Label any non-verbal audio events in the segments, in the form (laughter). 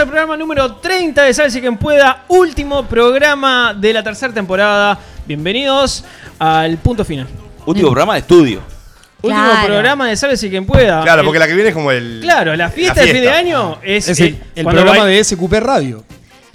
al programa número 30 de Salsi Quien Pueda. Último programa de la tercera temporada. Bienvenidos al punto final. Último programa de estudio. Último Claro. programa de Salsi Quien Pueda. Claro, El- porque la que viene es como el. Claro, la fiesta, de fin de año es, Es el, programa va- de SQP Radio.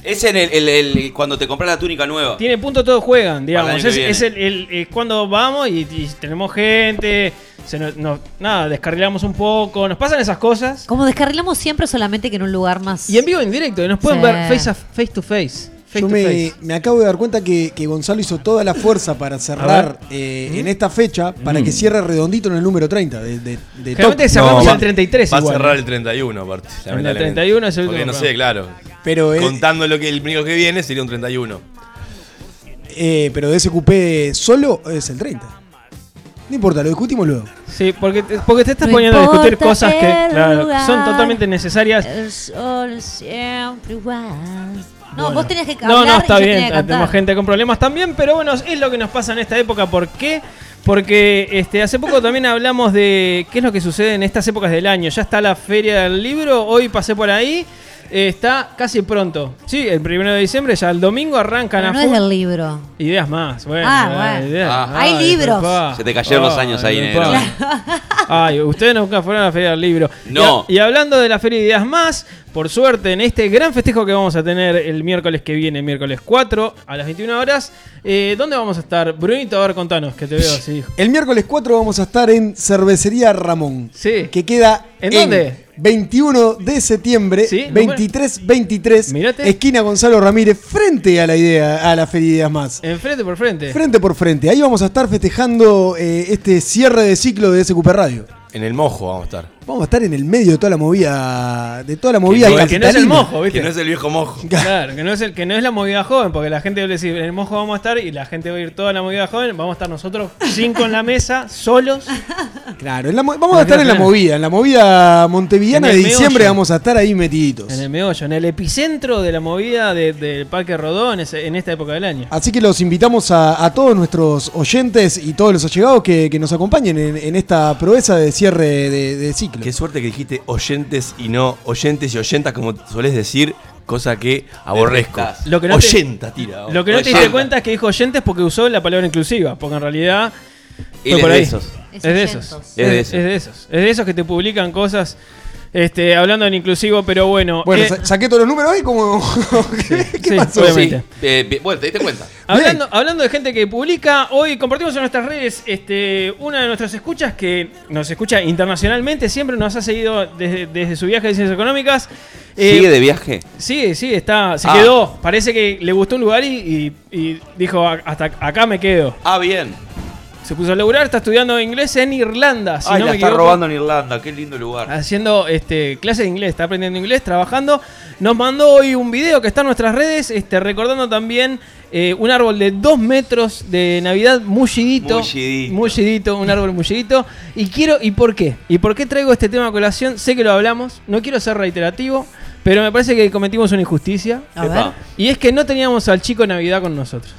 Es en el, el- el- cuando te compras la túnica nueva. Tiene punto todos juegan, digamos. Es, es el, el- es cuando vamos y, y tenemos gente. Se nos, nos- nada, descarrilamos un poco. Nos pasan esas cosas. Como descarrilamos siempre, solamente que en un lugar más. Y en vivo, en directo. Y nos pueden Sí. ver face, a- face to face. Face Yo to me, face. me acabo de dar cuenta que, que Gonzalo hizo toda la fuerza para (laughs) cerrar eh, en esta fecha para que cierre redondito en el número 30 de, de, de Generalmente top. cerramos va- el 33 Va a igual. cerrar ¿no? el 31, aparte. el lamentablemente. 31 es el Porque último no sé, claro. Pero, es- Contando lo que el primero que viene sería un 31. eh, pero de SQP solo es el 30. No importa, lo discutimos luego. Sí, porque te, porque te estás No poniendo a discutir cosas que claro, lugar. son totalmente necesarias. El sol siempre igual. No, Bueno. vos tenías que No, hablar no, está bien. cantar. Tenemos gente con problemas también, pero bueno, es lo que nos pasa en esta época. ¿Por qué? Porque este, hace poco también hablamos de qué es lo que sucede en estas épocas del año. Ya está la feria del libro, hoy pasé por ahí. Está casi pronto. Sí, el primero de diciembre, ya el domingo arrancan Pero a no es del libro. Ideas más, bueno. Ah, bueno. ideas. Ah. Hay Ay, libros. papá. Se te cayeron los años ahí, Ay, negro. papá. Ay, ustedes nunca fueron a la Feria del Libro. No. Y, a- y hablando de la Feria de Ideas Más, por suerte, en este gran festejo que vamos a tener el miércoles que viene, miércoles 4 a las 21 horas, eh, ¿dónde vamos a estar? Brunito, a ver, contanos, que te veo así. El miércoles 4 vamos a estar en Cervecería Ramón. Sí. Que queda ¿En dónde? 21 de septiembre, Sí, 23-23, Mírate. esquina Gonzalo Ramírez, frente a la idea, a la Feria Ideas Más. Enfrente por frente. Frente por frente. Ahí vamos a estar festejando eh, este cierre de ciclo de SQP Radio. En el mojo vamos a estar. Vamos a estar en el medio de toda la movida, de toda la movida no, que no es el mojo, ¿viste? Que no es el viejo mojo. (laughs) Claro, que no, es el, que no es la movida joven, porque la gente va a decir, en el mojo vamos a estar y la gente va a ir toda la movida joven, vamos a estar nosotros cinco en la mesa, solos. Claro, en la mo- vamos a estar en la movida, en la movida montevidiana En de diciembre meollo. vamos a estar ahí metiditos. En el meollo, en el epicentro de la movida de- del Parque Rodó en, ese- en esta época del año. Así que los invitamos a, a todos nuestros oyentes y todos los allegados que, que nos acompañen en, en esta proeza de cierre de, de ciclo. Qué suerte que dijiste oyentes y no oyentes y oyentas, como solés decir, cosa que aborrezco. Lo que no te- Oyenta, tira. Lo que no te diste cuenta es que dijo oyentes porque usó la palabra inclusiva, porque en realidad Él es por de ahí. esos. Es Es de oyentos. esos. Es de Es, esos. es de esos. Es de esos que te publican cosas este, hablando en inclusivo, pero bueno. Bueno, eh, sa- saqué todos los números ahí como... (laughs) ¿Qué, pasó? obviamente. Sí. Eh, bueno, te diste cuenta. Hablando, hablando de gente que publica, hoy compartimos en nuestras redes este, una de nuestras escuchas que nos escucha internacionalmente, siempre nos ha seguido desde, desde su viaje de ciencias económicas. Eh, ¿Sigue de viaje? Sí, sí, está, se Ah. quedó. Parece que le gustó un lugar y, y- y dijo, "A- hasta acá me quedo. Ah, bien. Se puso a laburar, está estudiando inglés en Irlanda. Si Ay, no la me está equivoco. robando en Irlanda. Qué lindo lugar. Haciendo este, clases de inglés, está aprendiendo inglés, trabajando. Nos mandó hoy un video que está en nuestras redes, este, recordando también eh, un árbol de dos metros de Navidad mullidito. Mullidito. Mullidito, un árbol mullidito. Y quiero, ¿y por qué? ¿Y por qué traigo este tema a colación? Sé que lo hablamos, no quiero ser reiterativo, pero me parece que cometimos una injusticia. A ver. Y es que no teníamos al chico Navidad con nosotros.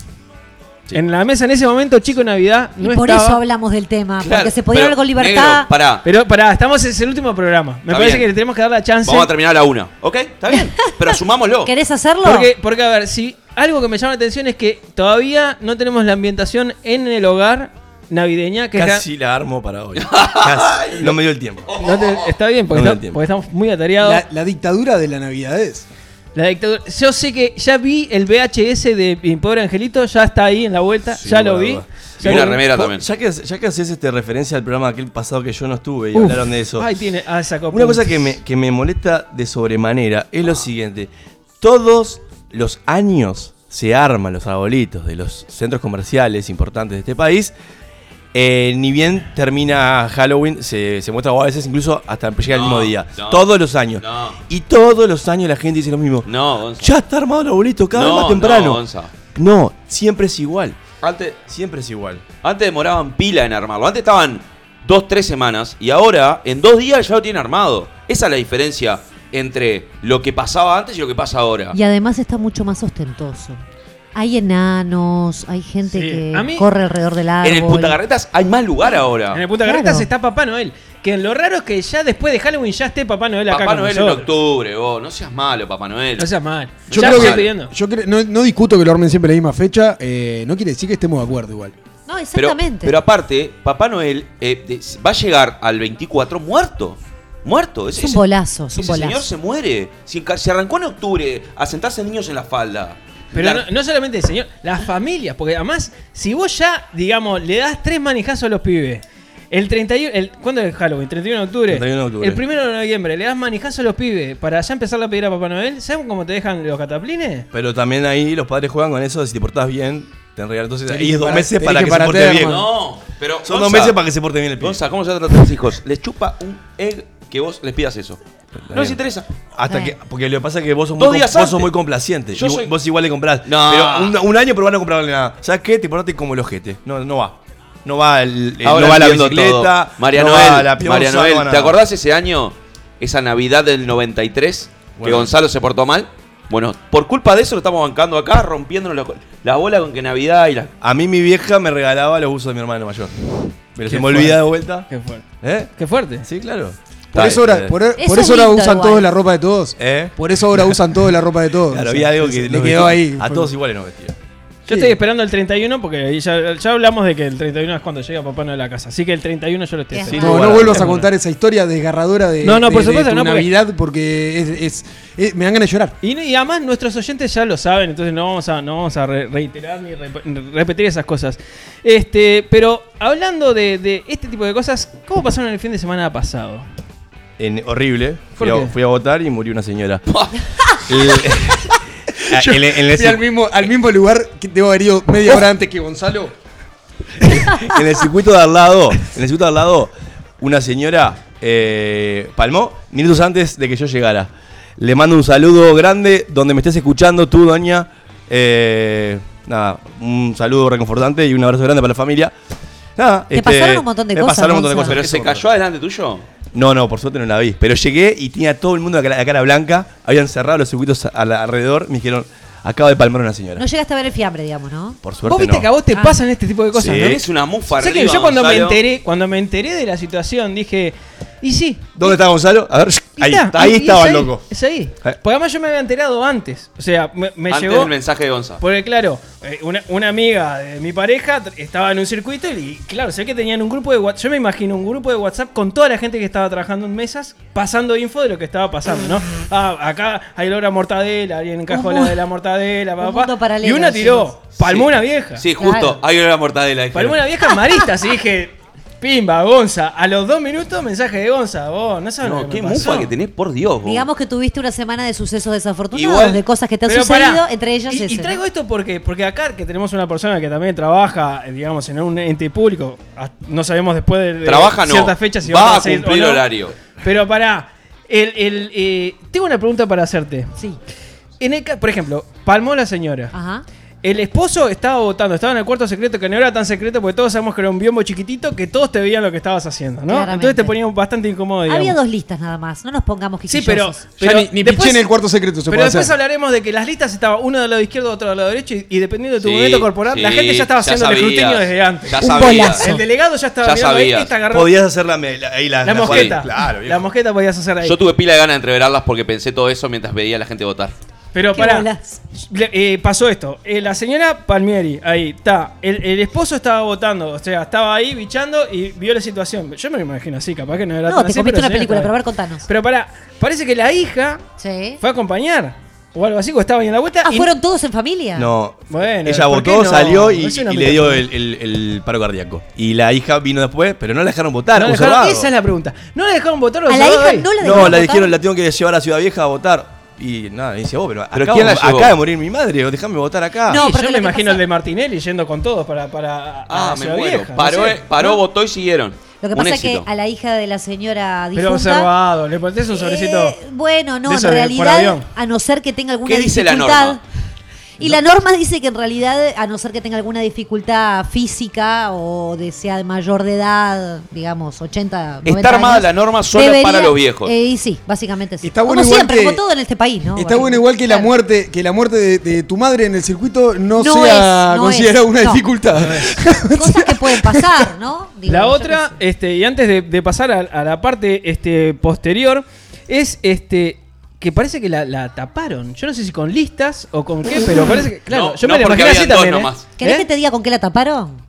En la mesa en ese momento, chico Navidad no y por estaba. eso hablamos del tema. Claro, porque se podía hablar con libertad. negro, pará. Pero pará, estamos en el último programa. Me Está parece bien. que le tenemos que dar la chance. Vamos a terminar a la una. ¿Ok? ¿Está bien? (laughs) Pero asumámoslo. ¿Querés hacerlo? Porque, porque, a ver, si algo que me llama la atención es que todavía no tenemos la ambientación en el hogar navideña. Que es Casi la armo para hoy. Casi. (laughs) No me dio el tiempo. la- no te- está bien, porque, No está- estamos muy atareados. La dictadura de la Navidad es. Dictadura. Yo sé que ya vi el VHS de Mi Pobre Angelito, ya está ahí en la vuelta, Sí, ya lo vi. la Y una remera también. Ya que, ya que haces este referencia al programa aquel pasado que yo no estuve y Uf. hablaron de eso. Ahí tiene, ah, sacó Una cosa que me, que me molesta de sobremanera es lo siguiente. Todos los años se arman los arbolitos de los centros comerciales importantes de este país eh, ni bien termina Halloween, se, se muestra o a veces incluso hasta llega el No, mismo día. no, todos los años. no. Y todos los años la gente dice lo mismo. No, Gonza. Ya está armado el arbolito, cada vez más temprano. no, Gonza. No, siempre es igual. Antes, Siempre es igual. antes demoraban pila en armarlo. Antes estaban dos, tres semanas. Y ahora, en dos días, ya lo tienen armado. Esa es la diferencia entre lo que pasaba antes y lo que pasa ahora. Y además está mucho más ostentoso. Hay enanos, hay gente Sí. que A mí- corre alrededor del árbol. En el Punta Carretas hay más lugar ahora. En el Punta Claro. Carretas está Papá Noel. Que lo raro es que ya después de Halloween ya esté Papá Noel acá Papá con Noel en octubre, vos. No seas malo, Papá Noel. No seas mal. Yo Ya creo estoy que. pidiendo. Yo cre- no, no discuto que lo armen siempre la misma fecha. eh, no quiere decir que estemos de acuerdo igual. No, exactamente. pero aparte, Papá Noel eh, de- va a llegar al 24 muerto. Muerto. Es un bolazo, es un ese señor bolazo. se muere. Si se arrancó en octubre a sentarse niños en la falda. Pero no, no solamente el señor, las familias, porque además, si vos ya, digamos, le das tres manijazos a los pibes, el 31, el, ¿cuándo es Halloween? 31 de octubre. 31 de octubre. El 1 de noviembre, le das manijazo a los pibes para ya empezar a pedir a Papá Noel. ¿Saben cómo te dejan los cataplines? Pero también ahí los padres juegan con eso de si te portás bien, te regalan. Entonces ahí es dos meses para que que, se para porte termo. bien. No, pero. Son Gonza, dos meses para que se porte bien el pibe. Gonza, ¿cómo se trata a tus hijos? Les chupa un egg que vos les pidas eso. No les interesa. Hasta que, porque lo que pasa es que vos sos Dos muy, días vos sos antes. muy complaciente. Yo Y soy- Vos igual le comprás. No. Pero un, un año pero van a comprarle nada. ¿Sabes qué? Te portaste como el ojete. No, no va. No va, el, el- Ahora no va la entiendo bicicleta. todo. María no Noel, va la pioza, María no va Noel, ¿te acordás ese año? Esa Navidad del 93, que Bueno. Gonzalo se portó mal. Bueno, por culpa de eso lo estamos bancando acá, rompiéndonos la, la bola con que Navidad y la. A mí mi vieja me regalaba los usos de mi hermano mayor. Pero Qué se me olvida fuerte. de vuelta. Qué fuerte. ¿Eh? Qué fuerte. Sí, claro. Por eso ahora, por, Eso por es eso ahora usan igual. todos la ropa de todos. ¿Eh? Por eso ahora usan todos la ropa de todos. (laughs) Claro, O sea, había algo que le quedó ahí. A todos iguales nos vestían. Yo Sí. estoy esperando el 31 porque ahí ya, ya hablamos de que el 31 es cuando llega Papá Noel a la casa. Así que el 31 yo lo estoy Es esperando. No, no vuelvas a contar esa historia desgarradora de, No, no, de- por de supuesto, tu no, porque- Navidad porque es, es- es- me dan ganas de llorar. Y, y además nuestros oyentes ya lo saben, entonces no vamos a, no vamos a re- reiterar ni rep- repetir esas cosas. Este, pero hablando de, de este tipo de cosas, ¿cómo pasaron el fin de semana pasado? En- horrible. Fui ¿Por a, qué? fui a votar y murió una señora. (laughs) El- Yo en, el- en el fui al mismo, al mismo lugar que debo haber ido media hora antes que Gonzalo. (laughs) en el circuito de al lado, en el circuito de al lado, una señora eh, palmó minutos antes de que yo llegara. Le mando un saludo grande donde me estés escuchando tú, doña. Eh, nada, un saludo reconfortante y un abrazo grande para la familia. Nada, este, Te pasaron un montón de me cosas, pasaron un montón de cosas. ¿Pero Eso se cayó adelante tuyo? No, no, por suerte no la vi. Pero llegué y tenía todo el mundo la cara, la cara blanca. Habían cerrado los circuitos al- alrededor. Me dijeron, acaba de palmar una señora. No llegaste a ver el fiambre, digamos, ¿no? Por suerte Vos viste no. que a vos te Ah. pasan este tipo de cosas, Sí. ¿no? Es una mufa Sé que arriba, yo cuando me enteré, cuando me enteré de la situación, dije, y sí. ¿Dónde está Gonzalo? A ver, ahí, está, ahí estaba es el ahí, loco. Es ahí. Eh. Porque además yo me había enterado antes. O sea, me, me Antes llegó. del mensaje de Gonza. Porque claro, eh, una, una amiga de mi pareja estaba en un circuito y claro, sé que tenían un grupo de WhatsApp. Yo me imagino un grupo de WhatsApp con toda la gente que estaba trabajando en mesas, pasando info de lo que estaba pasando, ¿no? Ah, acá hay olor a mortadela, alguien encajó la de la mortadela, papá. paralelo, Y una tiró, palmó Sí. una vieja. Sí, justo. Claro. Hay una mortadela. Palmó una vieja marista, así dije, pimba, Gonza. A los dos minutos, mensaje de Gonza. Vos, no sabes lo No, que qué me pasó. mufa que tenés, por Dios. vos. Digamos que tuviste una semana de sucesos desafortunados, Igual- de cosas que te han Pero sucedido, pará, entre ellas y, y traigo ¿no? esto porque, porque acá que tenemos una persona que también trabaja, eh, digamos, en un ente público, ah, no sabemos después de, de Trabaja no. ciertas fechas si Va a seguir o cumplir no. horario. Pero pará, el, el, eh, tengo una pregunta para hacerte. Sí. En el por ejemplo, palmó la señora. Ajá. El esposo estaba votando, estaba en el cuarto secreto, que no era tan secreto porque todos sabemos que era un biombo chiquitito, que todos te veían lo que estabas haciendo, ¿no? Claramente. Entonces te ponían bastante incómodo, digamos. Había dos listas nada más, no nos pongamos Sí, pero, quisquillosos. Ya pero ni, ni después- piché en el cuarto secreto se pero puede después hacer. hablaremos de que las listas estaban uno del lado izquierdo, otro del lado derecho, y, y dependiendo de tu Sí, movimiento corporal, la sí, gente ya estaba ya haciendo el escrutinio desde antes. Ya bolazo. El delegado ya estaba Ya mirando ahí, agarró Podías hacer la, la- ahí la, la la mosqueta. Claro, la mosqueta podías hacer ahí. Yo tuve pila de ganas de entreverarlas porque pensé todo eso mientras veía a la gente votar. Pero le- eh, pasó esto. Eh, la señora Palmieri, ahí está. El, el esposo estaba votando, o sea, estaba ahí bichando y vio la situación. Yo me lo imagino así, capaz que no era No, tan te así, pero una película, pero a ver, contanos. Pero pará, parece que la hija Sí. fue a acompañar. O algo así, o estaba ahí en la vuelta. Ah, y- ¿fueron todos en familia? No. Bueno, Ella ¿por qué votó, no? salió y, le dio el, metáfora. el- el paro cardíaco. Y la hija vino después, pero no la dejaron votar. No la dejaron- observado. esa es la pregunta. ¿No la dejaron votar o A la hija ahí? no la dejaron No, la votar? dijeron, la tengo que llevar a Ciudad Vieja a votar. Y nada, me dice, vos, pero, ¿Pero acá, quién la llevó? acaba de morir mi madre, o déjame votar acá. No, Sí, pero yo lo me que imagino pasa- el de Martinelli yendo con todos para, para Ah, a me Ciudad muero. Vieja, no Paró, sé, eh, paró, ¿no? votó y siguieron. Lo que Un pasa es que a la hija de la señora Pero difunta... observado, le pones un sobrecito. Eh, bueno, no, de en eso de- por realidad, avión. a no ser que tenga alguna ¿Qué dice la dificultad. norma? Y la norma dice que en realidad, a no ser que tenga alguna dificultad física o de sea de mayor de edad, digamos, 80, 90 Está armada años, la norma solo para los viejos. eh, y sí, básicamente sí. Está como bueno igual siempre, que- como todo en este país, ¿no? Está bueno igual que la muerte, que la muerte de, de tu madre en el circuito no, No sea no considerada una no. dificultad. Cosas que pueden pasar, ¿no? Digo, La otra, este, y antes de, de pasar a, a la parte este, posterior, es este que parece que la, la taparon. Yo no sé si con listas o con qué, pero (laughs) parece que. Claro, No, yo no, me la porque imaginé así también. ¿eh? nomás. ¿Querés ¿Eh? que te diga con qué la taparon?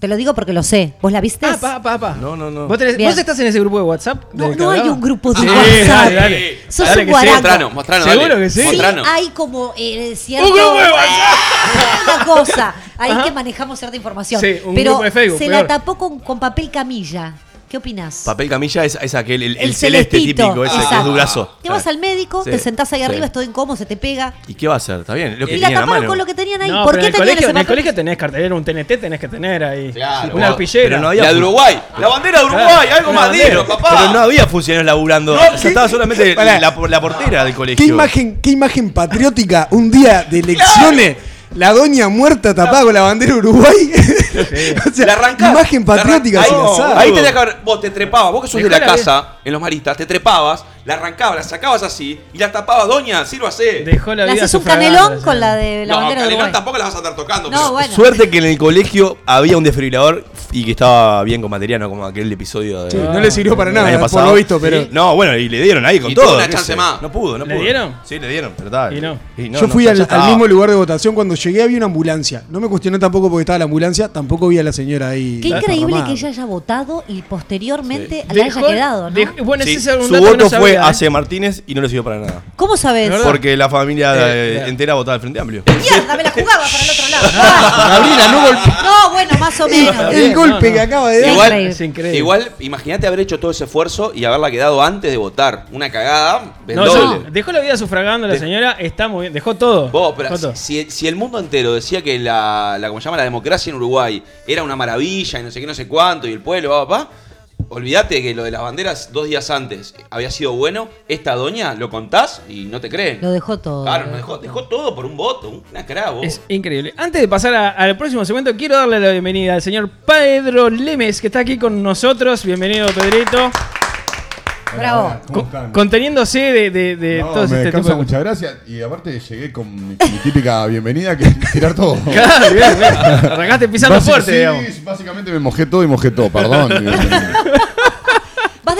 Te lo digo porque lo sé. ¿Vos la viste? Ah, pa, pa, pa. No, no, no. ¿Vos, tenés- Bien. vos estás en ese grupo de WhatsApp? No, no hay un grupo de WhatsApp. Dale, dale. Sos Dale un que sí. guaraco. Mostranos, mostranos. Seguro dale. que sí. Hay como eh, cierto, Un grupo de (laughs) una cosa, ahí Ajá. que manejamos cierta información. Sí, un pero grupo de Facebook, se peor. la tapó con, con papel camilla. ¿Qué opinás? Papel camilla es, es aquel, el, el El celeste típico, ese que es exacto. durazo. Te vas Ah. al médico, Sí, te sentás ahí sí. arriba, es todo incómodo, se te pega. ¿Y qué va a hacer? ¿Está bien? Lo que Y la taparon mano. con lo que tenían ahí. No, ¿Por qué en el, tenían colegio, ese en el colegio tenés cartelera, un TNT tenés que tener ahí. Claro, una arpillera. no había La de Uruguay. La bandera de Uruguay, Claro, algo más digno, papá. Pero no había funcionarios laburando. No, O sea, ¿qué? estaba solamente la portera del colegio. ¿Qué imagen, qué imagen patriótica un día de elecciones? La doña muerta tapada con la bandera de Uruguay. (laughs) o sea, La arrancás. imagen La patriótica arran- si la ahí, sabes. ahí tenías que haber. Vos te trepabas, vos que sos de la casa, en los maristas, te trepabas, la arrancabas, la sacabas así y la tapabas, doña, sírvase. Dejó la ¿Le vida haces un canelón con la de la no, bandera de tampoco la vas a estar tocando. No, pero- bueno. Suerte que en el colegio había un desfibrilador y que estaba bien con material, no como aquel episodio de. Sí, no le sirvió para nada, por pasado. lo visto, pero. Sí. No, bueno, y le dieron ahí con Y todo. una chance más. No pudo, no ¿Le pudo. dieron? Sí, le dieron, pero tal. Y no. Yo fui al, mismo lugar de votación. Cuando llegué había una ambulancia. No me cuestionó tampoco porque estaba la ambulancia. Tampoco vi a la señora ahí. Qué increíble que ella haya votado y posteriormente la haya quedado, ¿no? bueno, ese es un su dato que fue ¿eh? hacia Martínez y no le sirvió para nada. ¿Cómo sabes? Porque la familia Eh, eh, entera votaba al Frente Amplio. Mierda, me la jugaba para el otro lado. Ah. (laughs) Gabriela, no golpe. No, bueno, más o menos. El golpe no, que acaba de dar. Igual. Es increíble. igual, imagínate haber hecho todo ese esfuerzo y haberla quedado antes de votar. Una cagada, del No, doble. dejó la vida sufragando la De- señora, está muy bien, dejó todo. Vos, pero Dejó todo. si, si el mundo entero decía que la, la, ¿cómo se llama? la democracia en Uruguay era una maravilla y no sé qué, no sé cuánto, y el pueblo, va, va, olvídate que lo de las banderas dos días antes había sido bueno, esta doña lo contás y no te creen. Lo dejó todo. Claro, no dejó, dejó todo por un voto, una cara, vos. Es increíble. Antes de pasar a- al próximo segmento, quiero darle la bienvenida al señor Pedro Lemes, que está aquí con nosotros. Bienvenido, Pedrito. Bravo. ¿Cómo Co- están? conteniéndose de, de, de No, todo me este tipo de mucha gracia y aparte llegué con mi, mi típica bienvenida que es tirar todo. (laughs) Claro, bien, bien. Arrancaste pisando fuerte, sí, digamos. básicamente me mojé todo y mojé todo, perdón. (laughs)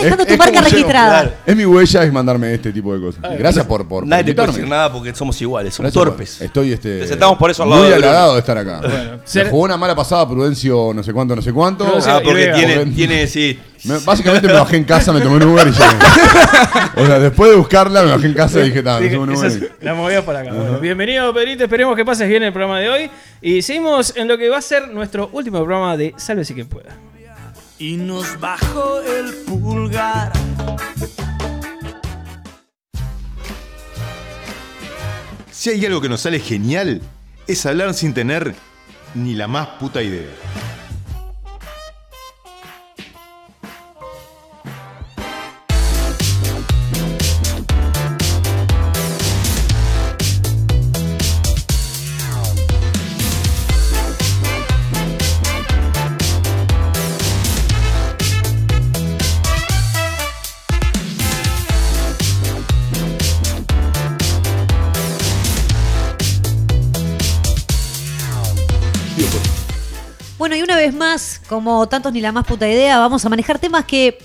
Dejando Es- tu es marca registrada. claro. es mi huella es mandarme este tipo de cosas. Gracias por, por, por Nadie te puede decir nada porque somos iguales, somos Gracias por- torpes. Estoy este, Te sentamos por eso al lado muy de Bruno. halagado de estar acá. ser- jugó una mala pasada Prudencio no sé cuánto, no sé cuánto. Prudencio Ah, porque tiene, Porque- tiene, sí. Me- básicamente me bajé en casa, me tomé un Uber y llegué. o sea, después de buscarla me bajé en casa y dije, "Ta, me Dije, tomo un esa Uber". es- la movías para acá. Bueno, bienvenido, Pedrito. Esperemos que pases bien el programa de hoy. Y seguimos en lo que va a ser nuestro último programa de Sálvese quien pueda. Y nos bajó el pulgar. Si hay algo que nos sale genial, es hablar sin tener ni la más puta idea. Vez más, como tantos ni la más puta idea, vamos a manejar temas que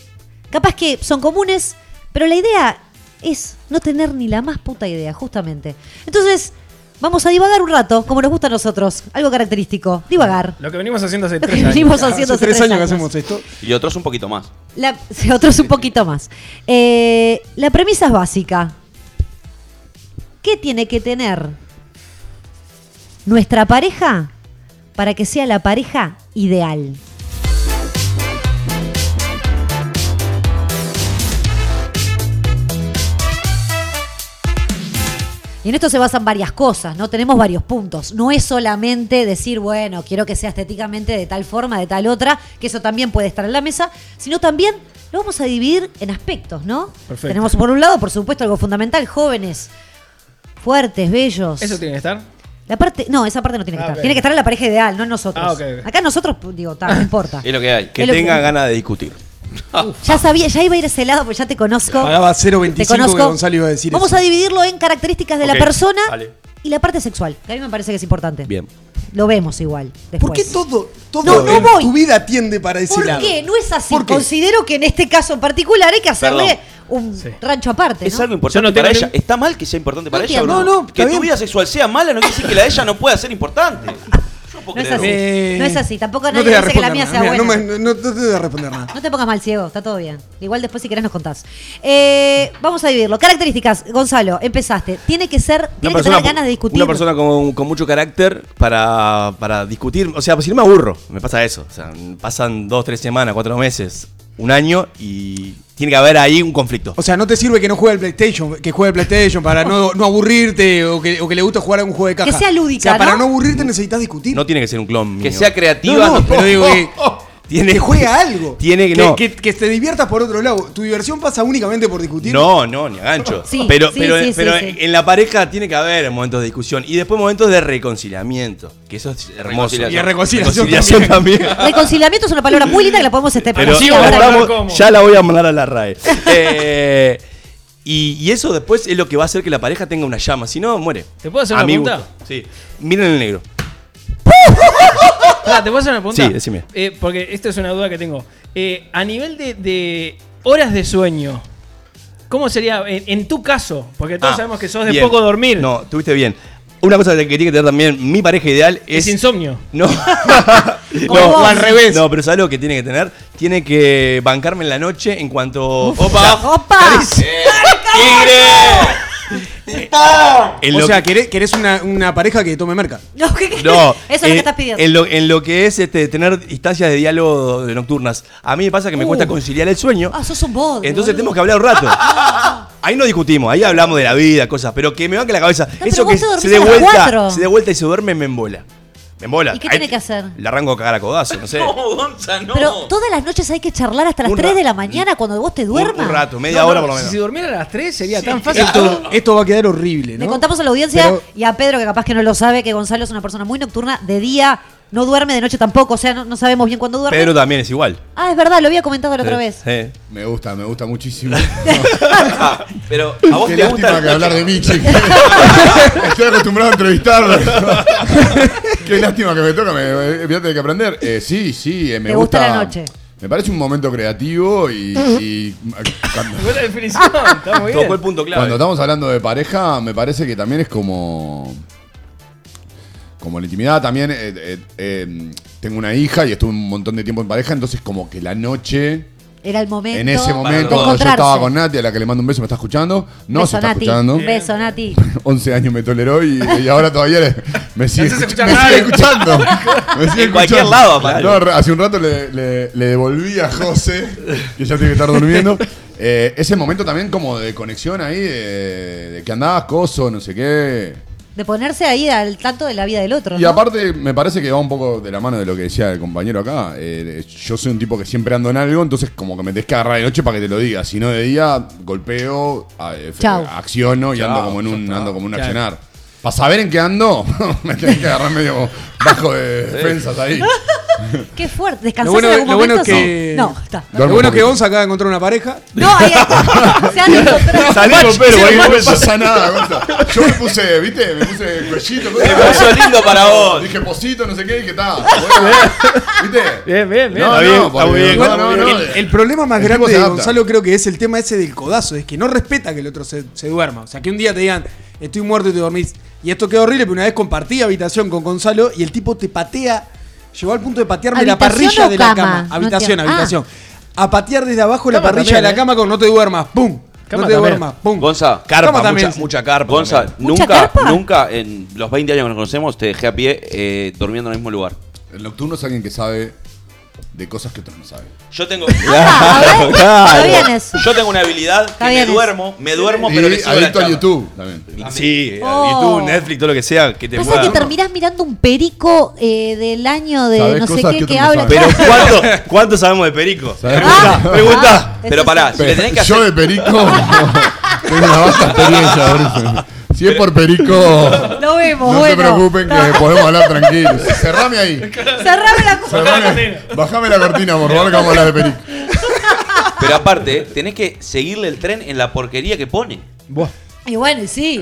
capaz que son comunes, pero la idea es no tener ni la más puta idea, justamente. Entonces, vamos a divagar un rato, como nos gusta a nosotros. Algo característico, divagar. Lo que venimos haciendo hace Lo que tres años. venimos Hace haciendo tres años que hacemos esto. Y otros un poquito más. La, (laughs) sí, otros un poquito más. Eh, la premisa es básica. ¿Qué tiene que tener nuestra pareja para que sea la pareja ideal? Y en esto se basan varias cosas, ¿no? Tenemos varios puntos. No es solamente decir, bueno, quiero que sea estéticamente de tal forma, de tal otra, que eso también puede estar en la mesa, sino también lo vamos a dividir en aspectos, ¿no? Perfecto. Tenemos por un lado, por supuesto, algo fundamental, jóvenes, fuertes, bellos. ¿Eso tiene que estar? La parte, no, esa parte no tiene que Ah, estar. Tiene que estar en la pareja ideal, no en nosotros. Ah. Acá nosotros, digo, ta, no (laughs) importa. Es lo que hay. Que Es lo que- tenga ganas de discutir. (laughs) Ya sabía, ya iba a ir a ese lado porque ya te conozco. Pagaba Te 0.25 que. Gonzalo iba a decir Vamos eso. a dividirlo en características de la persona y la parte sexual. Que a mí me parece que es importante. Bien. Lo vemos igual. Después. ¿Por qué todo, todo No, no en voy. tu vida tiende para ese ¿Por lado? qué? No es así. ¿Por qué? Considero que en este caso en particular hay que hacerle Perdón. un Sí. rancho aparte. Es algo importante no para ella. ¿Está mal que sea importante para No ella? o entiendo. No, no, Que tu vida sexual sea mala no quiere decir que la de ella no pueda ser importante. (laughs) No es así. Eh, No es así. Tampoco nadie dice que la mía sea nada. buena. Mira, No, me- no- no te voy a responder nada. No te pongas mal, ciego, está todo bien. Igual después si querés nos contás. Eh, vamos a dividirlo. Características, Gonzalo, empezaste. Tiene que ser, tiene que tener ganas de discutir. una persona con, con mucho carácter para, para discutir. O sea, si no me aburro, me pasa eso. O sea, pasan dos, tres semanas, cuatro meses, un año y tiene que haber ahí un conflicto. O sea, no te sirve que no juegue el PlayStation, que juegue el PlayStation para no, (laughs) no aburrirte o que, o que le guste jugar a un juego de caja. Que sea lúdica, O sea, para ¿no? no aburrirte necesitas discutir. No tiene que ser un clon. Que mío. sea creativa. no, no- pero digo que, (laughs) Tiene que juega algo. Tiene que- no. que, que te diviertas por otro lado. ¿Tu diversión pasa únicamente por discutir? No, no, ni a gancho. Sí, pero sí, pero, sí, sí, pero sí. en la pareja tiene que haber momentos de discusión y después momentos de reconciliamiento. Que eso es hermoso. Reconciliación. Y reconciliación, Reconciliación también. (laughs) Reconciliamiento es una palabra muy linda que la podemos este, Pero sí, ahora. ahora- vamos- ya la voy a mandar a la RAE. Eh, y, y eso después es lo que va a hacer que la pareja tenga una llama. Si no, muere. ¿Te puedo hacer A una pregunta? Sí. Miren el negro. (laughs) Pará, ¿Te puedo hacer una pregunta? Sí, decime. Eh, porque esta es una duda que tengo. Eh, a nivel de, de horas de sueño, ¿cómo sería en, en tu caso? Porque todos Ah, sabemos que sos de bien. poco dormir. No, tuviste bien. Una cosa que tiene que tener también mi pareja ideal es es. insomnio. No. (laughs) No, o al revés. No, pero ¿sabes lo que tiene que tener? Tiene que bancarme en la noche en cuanto. Opa. ¡Opa! (laughs) En o sea, que- querés, querés una, una pareja que tome merca. (laughs) No, ¿qué- qué? No, Eso es lo que estás pidiendo. En lo, en lo que es este, tener instancias de diálogo de nocturnas. A mí me pasa que me Uh. cuesta conciliar el sueño. Ah, sos un bode. Entonces boludo. tenemos que hablar un rato. (laughs) Ahí no discutimos, ahí hablamos de la vida, cosas, pero que me banque la cabeza. pero Eso vos que te dormís se dé a las vuelta, cuatro. se dé vuelta y se duerme me embola. Me embola. ¿Y qué tiene que hacer? Le arranco a cagar a codazo, no sé. (laughs) No, Gonza, no. Pero todas las noches hay que charlar hasta las Un 3 ra- de la mañana cuando vos te duermas. un rato, media No, hora no, por lo menos. Si durmiera a las 3 sería tan fácil. Esto, esto va a quedar horrible, Le ¿no? contamos a la audiencia Pero- y a Pedro, que capaz que no lo sabe, que Gonzalo es una persona muy nocturna. De día no duerme, de noche tampoco. O sea, no, no sabemos bien cuándo duerme. Pedro también es igual. Ah, es verdad, lo había comentado la otra vez. Sí. Me gusta, me gusta muchísimo. Ah, (laughs) pero a vos Qué te gusta lástima que hablar de (laughs) mí, chico. Estoy acostumbrado a entrevistarlo. (laughs) Qué lástima que me toca, me, fíjate que aprender. Eh, sí, sí, eh, me ¿Te gusta la noche? Me parece un momento creativo y, y cuando, Buena definición, está muy bien. Tocó el punto clave. cuando estamos hablando de pareja, me parece que también es como. Como la intimidad también. eh, eh, eh, tengo una hija y estuve un montón de tiempo en pareja, entonces como que la noche. Era el momento. En ese momento, cuando yo estaba con Nati, a la que le mando un beso, me está escuchando. No Beso, se está Nati. escuchando. Beso, Nati. (laughs) 11 años me toleró y, y ahora todavía le- me sigue, No se escucha- me sigue escuchando. (laughs) Me sigue En cualquier lado, aparte. No, hace un rato le, le- le devolví a José, que ya tiene que estar durmiendo. eh, ese momento también como de conexión ahí, de, de que andabas, coso, no sé qué. De ponerse ahí al tanto de la vida del otro. Y ¿no? aparte, me parece que va un poco de la mano de lo que decía el compañero acá. Eh, yo soy un tipo que siempre ando en algo, entonces como que me tenés que agarrar de noche para que te lo diga. Si no de día, golpeo, a- eh, acciono y Chau, ando como en un, ando como un accionar. Para saber en qué ando, (laughs) me tenés que agarrar medio bajo de defensas ahí. (laughs) Qué fuerte. Lo ¿Descansaste bueno, en algún lo bueno momento? es que. No, está. Lo Duermo bueno es que poquito. Gonza acaba de encontrar una pareja. No, ahí está. (laughs) Se han encontrado. Salimos, pero ahí no me pasa nada, Gonza. Yo me puse, ¿viste? Me puse cuellito. Se puso lindo para vos. Dije posito, no sé qué, y qué tal. ¿Viste? Bien, bien, bien. No, Está bien, no, está muy bien. no, no, no. el, el problema más El tipo grande se de adapta. Gonzalo creo que es el tema ese del codazo, es que no respeta que el otro se, se duerma. O sea, que un día te digan, estoy muerto y te dormís. Y esto quedó horrible, pero una vez compartí habitación con Gonzalo y el tipo te patea, llegó al punto de patearme la ¿Habitación parrilla de la cama? cama. No habitación. Ah. habitación. A patear desde abajo la parrilla también, de la ¿eh? cama con no te duermas, ¡pum! Cama no te también. duermas, ¡pum! Gonza, Carpa, Cama también, mucha, sí. mucha carpa. Gonza. ¿Mucha nunca, carpa? nunca en los 20 años que nos conocemos te dejé a pie eh, durmiendo en el mismo lugar. El nocturno es alguien que sabe de cosas que otros no saben. Yo tengo. (laughs) Ah, a ver, está bien eso. Yo tengo una habilidad que me duermo, me duermo, Y pero le sigo la a. YouTube también. Sí, Oh. YouTube, Netflix, todo lo que sea que te Pasa pueda. que terminás mirando un perico eh, del año de Sabés no sé cosas qué que que otros no habla. saben. Pero ¿cuánto, ¿cuánto sabemos de Perico? Ah, Pregunta. ah, Pero eso pará, si le tenés que Yo hacer. de Perico (laughs) tengo una vasta experiencia. por eso. Si es por Perico, (laughs) Lo vemos, no bueno. se preocupen que podemos hablar tranquilos. Cerrame ahí. Cerrame la. Cerrame. Bajame la cortina, por favor, que vamos a hablar de Perico. Pero aparte, tenés que seguirle el tren en la porquería que pone. Y bueno, y sí.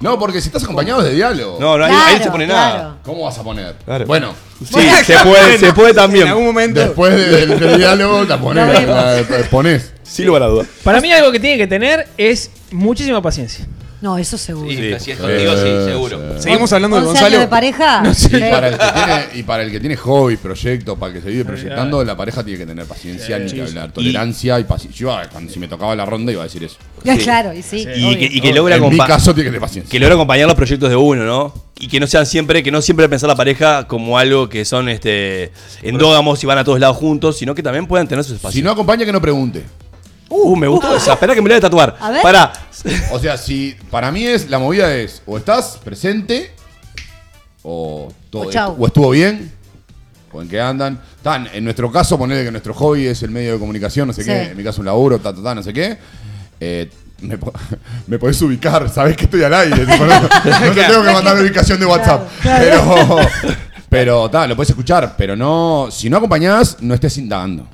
No, porque si estás acompañado de diálogo, No, no, ahí, ahí no se pone Claro, nada. ¿cómo vas a poner? Claro. Bueno, Sí, se (laughs) puede, se puede también. En algún momento. después del, del diálogo la pones. Lo vemos. la- la pones. Sin lugar a duda. Para mí algo que tiene que tener es muchísima paciencia. No, eso seguro. Sí. si es contigo, sí, Eh, seguro. sí. Seguimos hablando de 11 Gonzalo. años de pareja. (laughs) Y para, el que tiene, y para el que tiene hobby, proyecto, para el que se vive proyectando, la pareja tiene que tener paciencia, ni que hablar, tolerancia y paciencia. Yo, ah, cuando si me tocaba la ronda, iba a decir eso. (laughs) Ya, Claro, y sí. Y obvio. que, y que logra en mi caso, tiene que tener paciencia. que logra acompañar los proyectos de uno, ¿no? Y que no sean siempre, que no siempre pensar la pareja como algo que son este endógamos y van a todos lados juntos, sino que también puedan tener sus espacios. Si no acompaña, que no pregunte. Uh, me gustó esa. Espera que me lo voy a tatuar. A ver. Pará. O sea, si para mí es, la movida es, o estás presente, o, todo, O chau. o estuvo bien, o en qué andan. Tan, en nuestro caso, ponerle que nuestro hobby es el medio de comunicación, no sé Sí. qué, en mi caso un laburo, ta, ta, ta, no sé qué. Eh, me, po- (laughs) me podés ubicar, sabés que estoy al aire. tipo, no, no (laughs) te tengo que mandar la ubicación de WhatsApp. Pero, (laughs) pero ta, lo podés escuchar, pero no, si no acompañás, no estés indagando.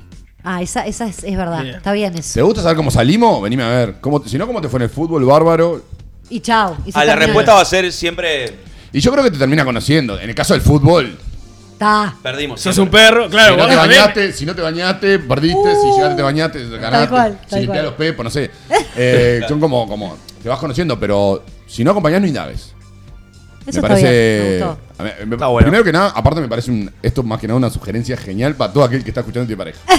Ah, esa, esa es, es verdad. Bien. Está bien ¿Te eso. gusta saber cómo salimos? Venime a ver. ¿Cómo, si no, ¿cómo te fue en el fútbol, bárbaro? Y chao. Y se Ah, la termina. respuesta va a ser siempre. Y yo creo que te termina conociendo. En el caso del fútbol, Está. Perdimos. Sos siempre. un perro, claro. si no vos te también. bañaste, si no te bañaste, perdiste, si llegaste te bañaste, ganaste. cual, si tal limpiás cual. los pepos, no sé. Eh, son como, como, te vas conociendo, pero si no acompañás, no indagues. Eso me está parece. bien. Me gustó. a mí- me- Está bueno. Primero que nada, aparte me parece un, esto más que nada una sugerencia genial para todo aquel que está escuchando tu pareja. (laughs)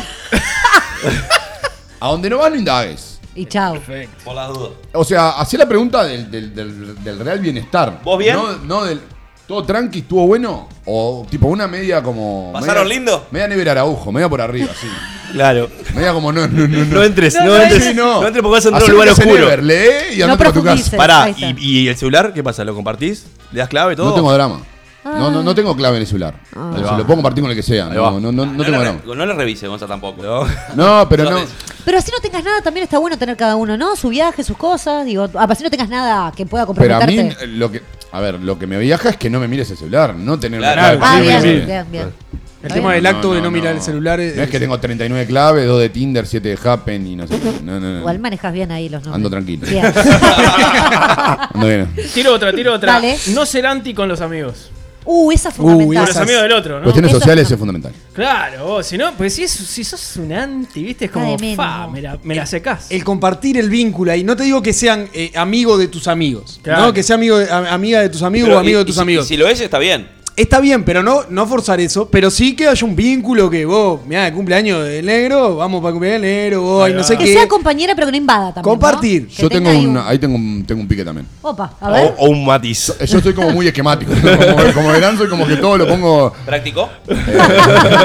a donde no vas, no indagues. Y chao. Por las dudas. O sea, hacía la pregunta del, del- del- del real bienestar. ¿Vos bien? No, no del. ¿Todo tranqui, estuvo bueno? O tipo una media como. ¿Pasaron media- lindo? Media Never Araujo, media por arriba, sí. Claro. Media como no, no, no. No entres, no, no entres. Sí, no. entres porque vas a entrar a un lugar oscuro. Never, lee y No andate para tu casa. Pará. ¿y, y el celular qué pasa? ¿Lo compartís? ¿Le das clave todo? No tengo drama. No, no, no tengo clave en el celular. Ah. Se lo puedo compartir con el que sea. No, no, no, no No, tengo drama. no le revise, Gonza, tampoco. No. No, pero no. Pero así no tengas nada, también está bueno tener cada uno, ¿no? Su viaje, sus cosas. Digo, así no tengas nada que pueda Pero a comprometerte. mí, lo que. A ver, lo que me viaja es que no me mires el celular, no tener Claro. una clave. ah, bien, sí. bien, bien. El tema del acto de no mirar el celular es- No es que tengo 39 claves, 2 de Tinder, 7 de Happen y no sé qué. No, no, no. Igual manejas bien ahí los nombres. Ando tranquilo. Bien. (laughs) Ando bien. Tiro otra, tiro otra. Dale. No ser anti con los amigos. Uh, esa es Uy, fundamental. Los amigos del otro, ¿no? Cuestiones Eso sociales es es fundamental. Claro, vos, si no, pues si, es- si sos un anti, viste, es como, fa, me la, me la secás. El compartir el vínculo ahí. No te digo que sean eh, amigos de tus amigos. Claro. ¿no? Que sea amigo de- a- amiga de tus amigos pero o amigo y- de tus y amigos. y Si, lo es, está bien. Está bien, pero no, no forzar eso. Pero sí que haya un vínculo que vos, mirá, el cumpleaños del negro, vamos para el cumpleaños del negro, vos, y no sé Que qué. sea compañera, pero que no invada también. Compartir. Que Yo tengo un, ahí tengo un, tengo un pique también. Opa, a ver. O, o un matiz. Yo soy como muy esquemático. Como, como verán, soy como que todo lo pongo. ¿Práctico? eh,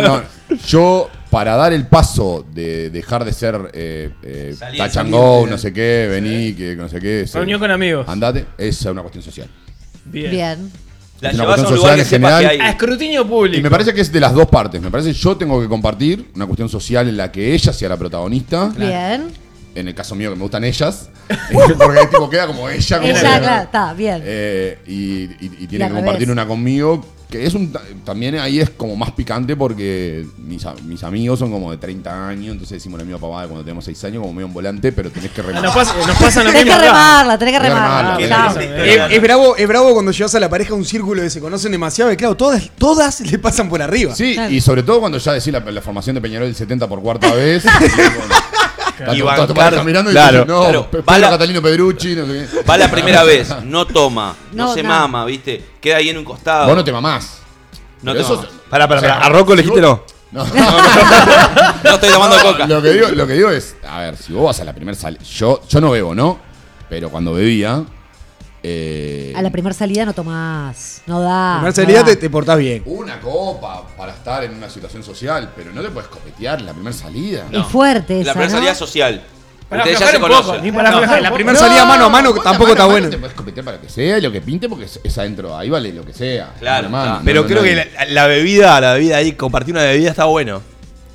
no, yo, para dar el paso de dejar de ser eh, eh, salir, no sé qué, vení, que no sé qué. sí. Reunión con amigos. Andate, esa es una cuestión social. Bien. Bien. La Es una llevas a un cuestión lugar que que. A escrutinio público. Y me parece que es de las dos partes. Me parece que yo tengo que compartir una cuestión social en la que ella sea la protagonista. Bien. En el caso mío, que me gustan ellas. (laughs) (laughs) porque ahí tipo queda como ella. Como Ella, claro, está, bien. Eh, y, y- y Y tiene que compartir una conmigo. Que es un. ta- También ahí es como más picante porque mis, mis amigos son como de 30 años. Entonces decimos la misma pavada cuando tenemos 6 años, como medio en volante, pero tenés que remar. Nos pasa, nos pasa lo Tenés mismo que remarla, tenés que Tenés que remarla. remarla, Es, remarla. es bravo, es bravo cuando llevas a la pareja a un círculo que se conocen demasiado y claro, todas, todas le pasan por arriba. Sí, Claro. y sobre todo cuando ya decís la, la formación de Peñarol del 70 por cuarta vez. (laughs) Y y bancar- mirando y claro. dicen, no, Claro, va la- Catalino Pedrucci, no sé qué. Va la primera (laughs) vez, no toma, no, No, se nada. mama, ¿viste? Queda ahí en un costado. Vos no te mamás. No Pero te eso- mamas. Pará, pará, O sea, pará. ¿A Rocco le dijiste vos- no? No, No (laughs) estoy tomando coca. Lo que, digo, lo que digo es, a ver, si vos vas a la primera sal, yo, yo no bebo, ¿no? Pero cuando bebía, Eh, A la primera salida no tomás. No da. No salida da. te, te portás bien. Una copa para estar en una situación social, pero no te puedes copetear en la primera salida. Es fuerte esa, La primera ¿no? salida social. Para Ustedes ya se poco, conocen. para No, la primera salida mano a mano tampoco mano está bueno. Te puedes copetear para que sea, lo que pinte, porque es, es adentro. Ahí vale lo que sea. Claro, Mano. Pero no, creo no, que no. la, la bebida, la bebida ahí, compartir una bebida está bueno.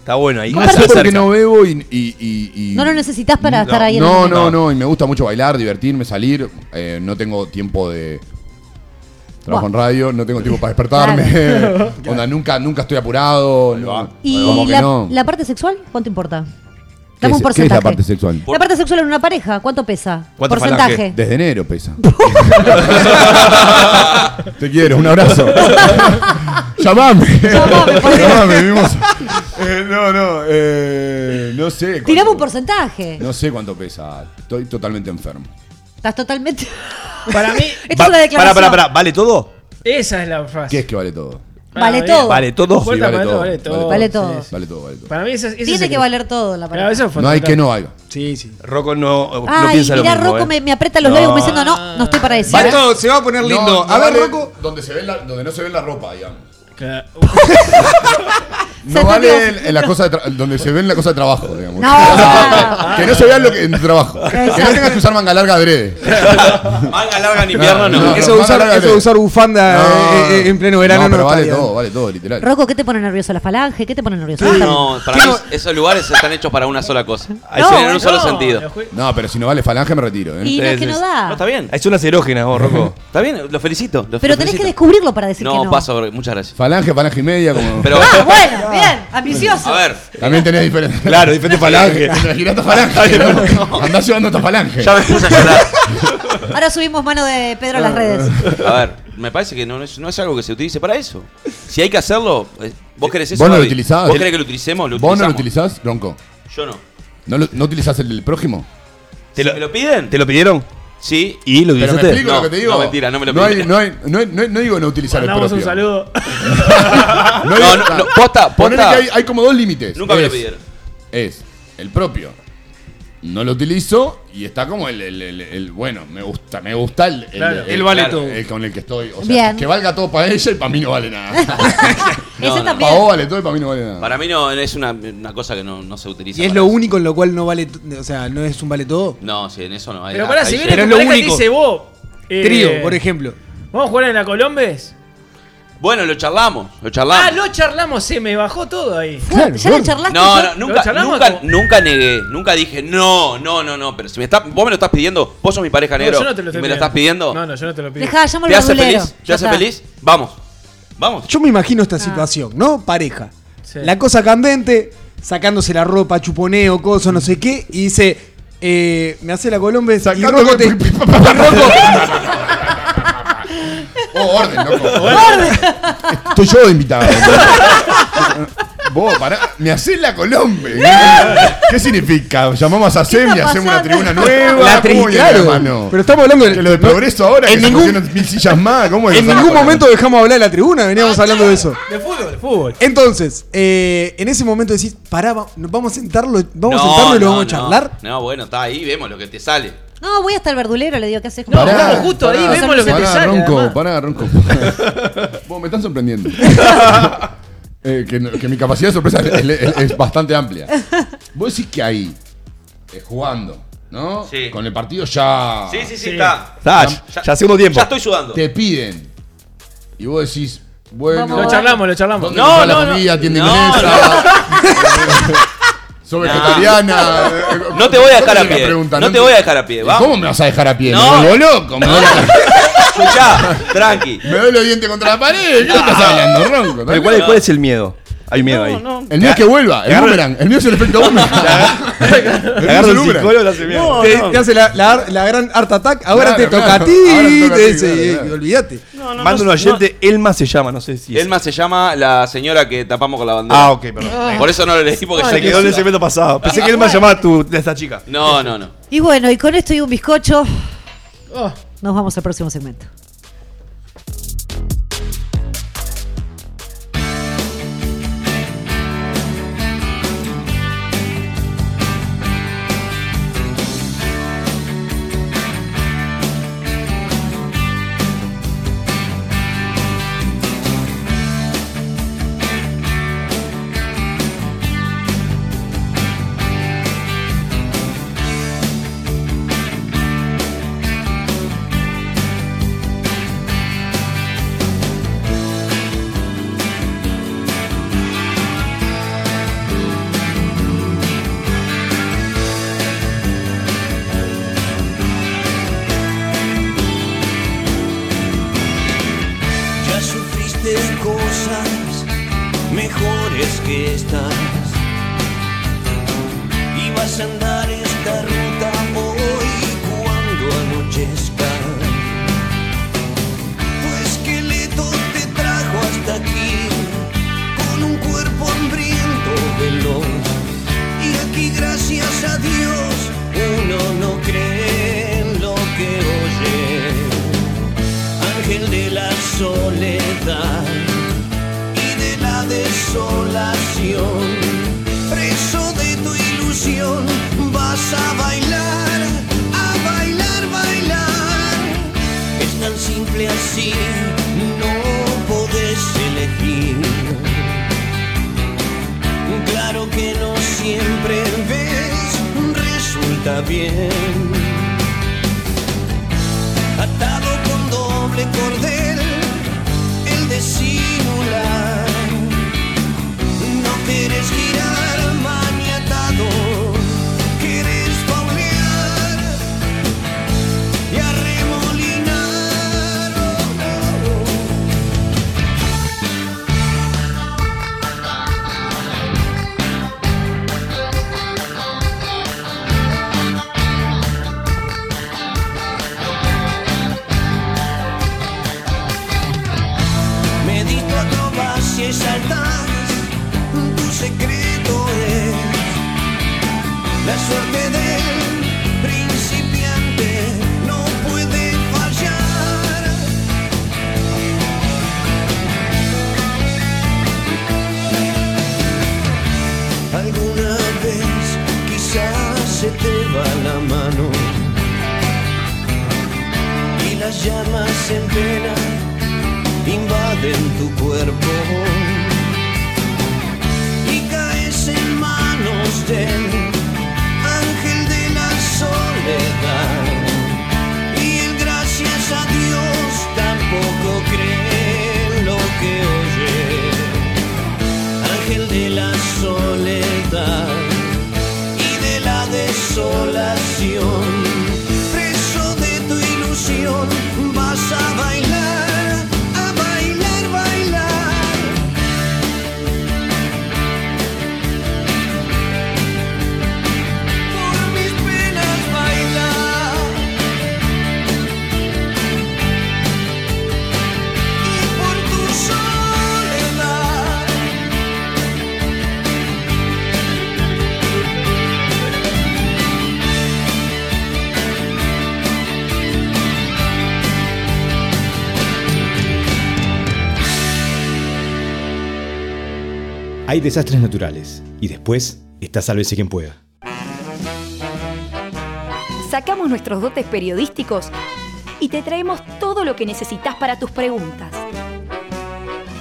Está bueno ahí. No se sé por qué no bebo y. y- y- y- No lo necesitas para No, estar ahí en el No, momento. no, no. Y me gusta mucho bailar, divertirme, salir. Eh, no tengo tiempo de. Trabajo en radio, no tengo tiempo para despertarme. (laughs) Onda, nunca, nunca estoy apurado. no. ¿Y Como que la, no. la parte sexual? ¿Cuánto importa? ¿Qué Dame es- un ¿Qué es la parte sexual? La parte sexual en una pareja, ¿cuánto pesa? ¿Cuánto Porcentaje. falange? Desde enero pesa. (laughs) Te quiero, un abrazo. (laughs) Llamame. Llamame, por. Llamame, vimos. (laughs) Eh, no, no, eh, no sé. cuánto- Tirame un porcentaje. No sé cuánto pesa. Estoy totalmente enfermo. Estás totalmente. Para mí, Esto es una declaración. pará, pará. ¿Vale todo? esa es la frase. ¿Qué es que vale todo? Vale todo. ¿Vale todo? Sí, vale todo, vale todo. Vale todo. sí. Vale todo, vale todo. Para mí ese, ese es Tiene el- que valer todo la fue No hay que no hay. Sí, sí. Rocco no, no Ay, lo mirá, mismo. Rocco ¿eh? me, me aprieta los labios como diciendo, no, no estoy para eso. Va todo, se va a poner lindo. No, no a ver, vale Rocco. Donde, se ve la, donde no se ve la ropa, digamos. No vale en, en la cosa de tra- donde se ven la cosa de trabajo, digamos. No. que no se vean lo que en tu trabajo. Que no tengas que usar manga larga adrede. Manga larga en invierno no. No, no. Eso de usar, eso de usar bufanda No, eh, eh, en pleno verano no, no, pero vale todo, vale todo, literal. Rocco, ¿qué te pone nervioso? ¿La falange? ¿Qué te pone nervioso? No, para mí esos lugares están hechos para una sola cosa. Ahí No, se ven en un no, solo No, sentido. lo No, pero si no vale falange me retiro. ¿eh? Y no, es que no da. No, está bien. Hay zonas erógenas vos, Rocco. (laughs) Está bien, lo felicito. lo Pero felicito. tenés que descubrirlo para decir que No, no. paso, muchas gracias. Falange, falange y media, como. Pero, Ah, bueno, (laughs) bien, ambicioso. a ver, También tenés diferentes. Claro, diferente (laughs) falange. Esta falange. ¿no? Andás llevando esta falange. ya me puse a llorar. Ahora subimos mano de Pedro a las redes. A ver, me parece que no es, no es algo que se utilice para eso. Si hay que hacerlo, eh, vos querés eso. ¿Vos no lo Gaby? utilizás? ¿Vos querés que lo utilicemos? Lo ¿Vos no lo utilizamos. utilizás, Ronco? Yo no. ¿No, lo- no utilizás el del prójimo? ¿Te ¿Te lo, ¿Me lo piden? ¿Te lo pidieron? Sí. ¿Y lo Pero me utilizaste? explico No, lo que te digo. no, mentira, no me lo no hay, no, hay, no, hay- no digo no utilizar el Mandamos propio. un saludo. No, (laughs) No, no, no, posta, posta. que hay, hay como dos límites. Nunca me lo pidieron. Es el propio. No lo utilizo y está como el, el- el- el- bueno, me gusta, me gusta el, el, Claro, el- él vale claro, todo. el con el que estoy. O sea, Bien. que valga todo para ella y para mí no vale nada. (laughs) Ese no. también. para vos vale todo y para mí no vale nada. Para mí no es una, una cosa que no, no se utiliza. Y es para lo eso. único en lo cual no vale, t- o sea, no es un vale todo. No, sí, en eso no. Hay, Pero pará, ahí si viene Pero tu es lo pareja y te único. dice vos. eh, Trío, por ejemplo. ¿Vamos a jugar en la Colombes? Bueno, lo charlamos, lo charlamos. Ah, lo charlamos, se me bajó todo ahí. ¿Ya lo charlaste? No, no, nunca, charlamos nunca, como- nunca negué, nunca dije, no, no, no, no, pero si me está, vos me lo estás pidiendo, vos sos mi pareja No, negro, yo no te lo estoy me lo estás pidiendo, No, no, yo no te lo pido. Dejá, llamo ¿te hace feliz? ¿Te Ya hace está. feliz? Vamos, vamos. Yo me imagino Ah. esta situación, ¿no? Pareja. Sí. La cosa candente, sacándose la ropa, chuponeo, coso, no sé qué, y dice, eh, me hace la Colombia y Rocco te... (laughs) (laughs) Oh, orden, loco. Estoy yo de invitado. Vos, pará, me hacés la Colombia. ¿Qué significa? ¿Llamamos a SEM y hacemos una tribuna nueva? La tri- ¿Cómo viene, claro. hermano? Pero estamos hablando de... Que lo de progreso ahora, en que se ningún- pusieron mil sillas más. ¿Cómo es En ningún momento dejamos hablar de la tribuna, veníamos hablando de eso. De fútbol, de fútbol. Entonces, eh, en ese momento decís, pará, va- nos vamos a sentarlo, vamos a sentarlo y lo no, vamos a no. charlar. No, bueno, está ahí, vemos lo que te sale. No, voy hasta el verdulero, le digo, ¿qué haces? No, Pará, vamos justo ahí, pará, vemos lo que te pará, sale. Ronco, además. pará, ronco. (laughs) Vos me están sorprendiendo. (laughs) Eh, que, no- que mi capacidad de sorpresa es, es- es bastante amplia. Vos decís que ahí, eh, jugando, ¿no? Sí. Con el partido ya Sí, sí, sí, Sí. está. Está, ya, ya segundo tiempo. Ya estoy sudando. te piden. Y vos decís, bueno. Vamos. Lo charlamos, lo charlamos. ¿Dónde No, compras no, la no. No, inglesa? (laughs) ¿Sos vegetariana? (laughs) No te voy a dejar ¿Dónde a pie. pregunta? No te voy a dejar a pie, ¿va? ¿Cómo me vas a dejar a pie? No. ¿Me vuelvo loco? ¿Me (laughs) Escuchá, tranqui. me doy los dientes contra la pared? ¿Qué estás hablando, ronco? Pero ¿cuál, es, ¿Cuál es el miedo? Hay miedo ahí. El mío es que vuelva, el Agarra- boomerang. El mío es el efecto (laughs) boomerang. Agarra el psicólogo y hace miedo. te, te hace la, la, la gran art attack, ahora Claro, te toca claro. a ti, Ahora te toca a te ti, dice, claro, claro. olvídate. Manda un oyente, Elma se llama, no sé si es. Elma se llama la señora que tapamos con la bandera. Ah, ok, perdón. Por eso no lo leí porque Se sé que quedó en el es- segmento pasado. Pensé que Elma llamaba a tu, a esta chica. No, no, no. Y bueno, y con esto y un bizcocho, Oh, nos vamos al próximo segmento. Y de la desolación. Preso de tu ilusión, vas a bailar, a bailar, bailar. Es tan simple así, no podés elegir. Claro que no siempre ves, resulta bien. Atado con doble cordel, el de yeah Desastres naturales y después está Sálvese quien pueda. Sacamos nuestros dotes periodísticos y te traemos todo lo que necesitas para tus preguntas.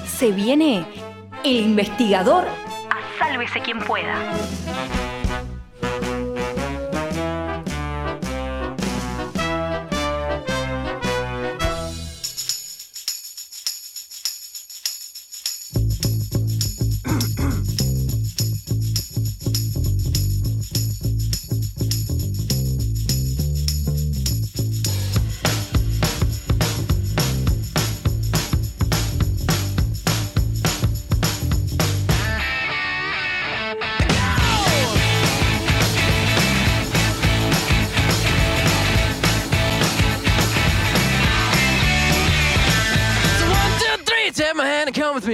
Se viene el investigador a Sálvese quien pueda.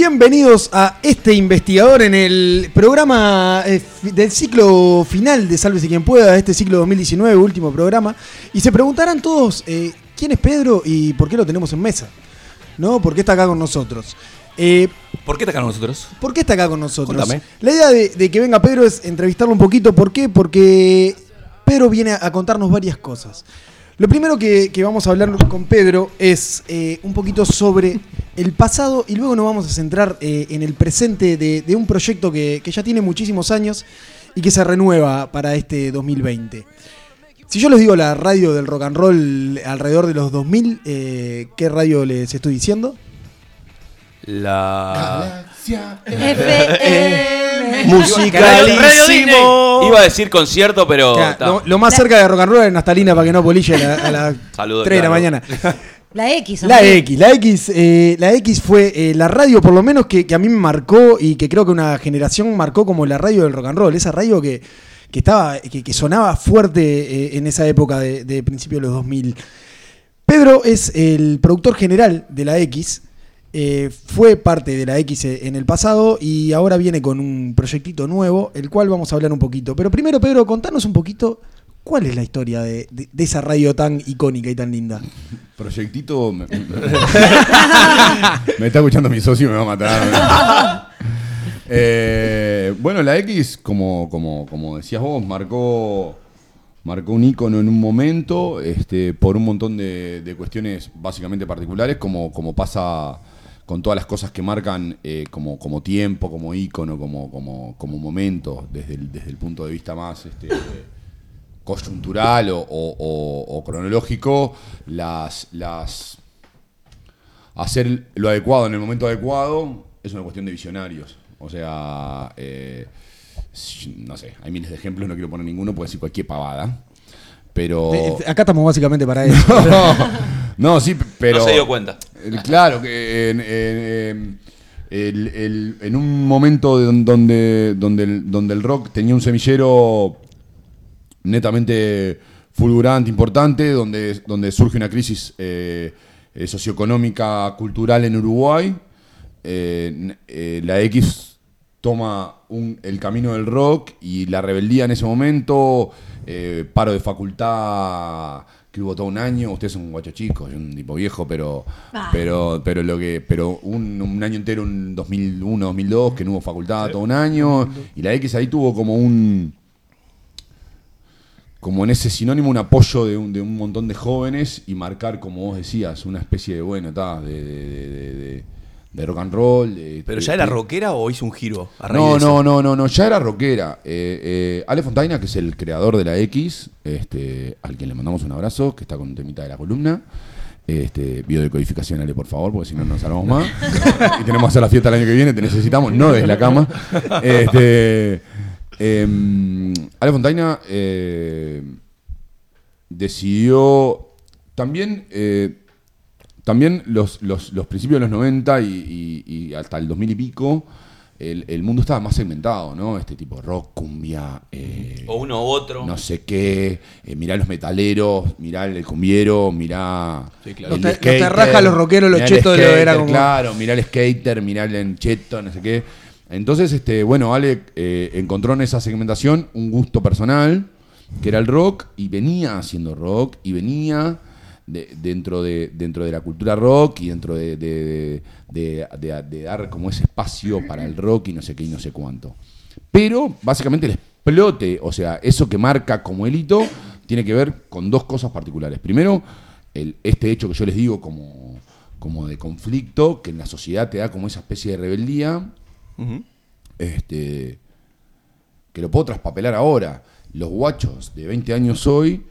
Bienvenidos a este investigador en el programa eh, del ciclo final de Sálvese quien pueda, este ciclo 2019, último programa. Y se preguntarán todos, eh, ¿quién es Pedro y por qué lo tenemos en mesa? ¿No? ¿Por qué está acá con nosotros? Eh, ¿Por qué está acá con nosotros? ¿Por qué está acá con nosotros? Contame. La idea de, de que venga Pedro es entrevistarlo un poquito. ¿Por qué? Porque Pedro viene a contarnos varias cosas. Lo primero que, que vamos a hablar con Pedro es eh, un poquito sobre el pasado y luego nos vamos a centrar eh, en el presente de, de un proyecto que, que ya tiene muchísimos años y que se renueva para este 2020. Si yo les digo la radio del rock and roll alrededor de los 2000, eh, ¿qué radio les estoy diciendo? La. FM. Musicalísimo. Iba a decir concierto, pero. Claro, lo, lo más cerca de rock and roll es Nastalina para que no polille a, la- a las (laughs) Saludos, 3 de la mañana. (laughs) La X. La. X, la X, eh, la X fue eh, la radio por lo menos que, que a mí me marcó y que creo que una generación marcó como la radio del rock and roll, esa radio que, que estaba, que, que sonaba fuerte eh, en esa época de, de principios de los 2000. Pedro es el productor general de la X, eh, fue parte de la X en el pasado y ahora viene con un proyectito nuevo, el cual vamos a hablar un poquito. Pero primero, Pedro, contanos un poquito cuál es la historia de, esa radio tan icónica y tan linda. Proyectito. Me, me está escuchando mi socio y me va a matar. Eh, bueno, la X, como, como, como decías vos, marcó, marcó un icono en un momento este, por un montón de, de cuestiones básicamente particulares, como, como pasa con todas las cosas que marcan eh, como, como tiempo, como icono, como, como, como momento, desde el, desde el punto de vista más este, coyuntural o, o- o- o cronológico, las, las hacer lo adecuado en el momento adecuado es una cuestión de visionarios. O sea, eh, no sé, hay miles de ejemplos, no quiero poner ninguno, puedo decir cualquier pavada. Pero. Eh, acá estamos básicamente para eso. (laughs) No, no, sí, pero. No se dio cuenta. Claro, que en, en- en- el- el- en un momento de don- donde, donde, el, donde el rock tenía un semillero netamente fulgurante, importante, donde, donde surge una crisis eh, eh, socioeconómica, cultural en Uruguay, eh, eh, la X toma un- el camino del rock y la rebeldía en ese momento, paro de facultad que hubo todo un año, ustedes son un guacho chico, yo un tipo viejo, pero Ah. pero pero lo que pero un, un año entero en 2001, 2002 que no hubo facultad todo un año y la X ahí tuvo como un como en ese sinónimo un apoyo de un, de un montón de jóvenes y marcar, como vos decías, una especie de, bueno, ta, de, de, de- de- rock and roll. ¿Pero ya era rockera o hizo un giro? a raíz No, de no, no, no, no, ya era rockera. Eh, eh, Ale Fontaina, que es el creador de la X, este, al quien le mandamos un abrazo, que está con un temita de la columna. Este, biodecodificación, Ale, por favor, porque si no, no nos salvamos más. (laughs) y tenemos que hacer la fiesta el año que viene, te necesitamos, no desde la cama. Este, em, Ale Fontaina eh, decidió también eh, también los, los- los principios de los 90 y, y- y hasta el 2000 y pico el, el mundo estaba más segmentado, ¿no? Este tipo de rock, cumbia, eh, O uno u otro. no sé qué, eh, mirá los metaleros, mirá el cumbiero, mirá Sí, claro. el Los te- los skater, los rockeros, los chetos de lo era como- Claro, mirá el skater, mirá el cheto, no sé qué. Entonces, este, bueno, Ale eh, encontró en esa segmentación un gusto personal, que era el rock, y venía haciendo rock, y venía de- dentro, de, dentro de la cultura rock y dentro de, de- de- dar como ese espacio para el rock y no sé qué y no sé cuánto. Pero básicamente el explote, o sea, eso que marca como el hito, tiene que ver con dos cosas particulares. Primero, el- este hecho que yo les digo como, como de conflicto, que en la sociedad te da como esa especie de rebeldía, este, que lo puedo traspapelar ahora. Los guachos de 20 años hoy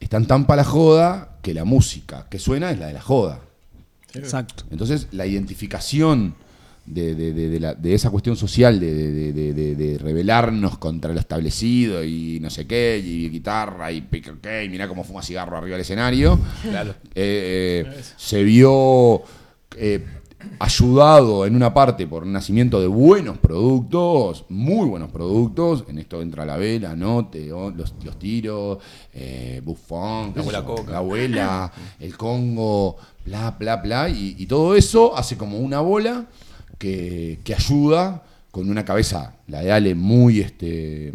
están tan para la joda que la música que suena es la de la joda. Exacto. Entonces, la identificación de, de- de- de la- de esa cuestión social de, de- de- de- de rebelarnos contra lo establecido y no sé qué, y guitarra y pica, ok, y mirá cómo fuma cigarro arriba del escenario, Claro. eh, eh, se vio eh, ayudado en una parte por el nacimiento de buenos productos, muy buenos productos. En esto entra la vela, Note, los, los tiros, eh, Buffon, La abuela Coca. la (laughs) el Congo, bla, bla, bla. Y, y todo eso hace como una bola que, que ayuda con una cabeza, la de Ale, muy este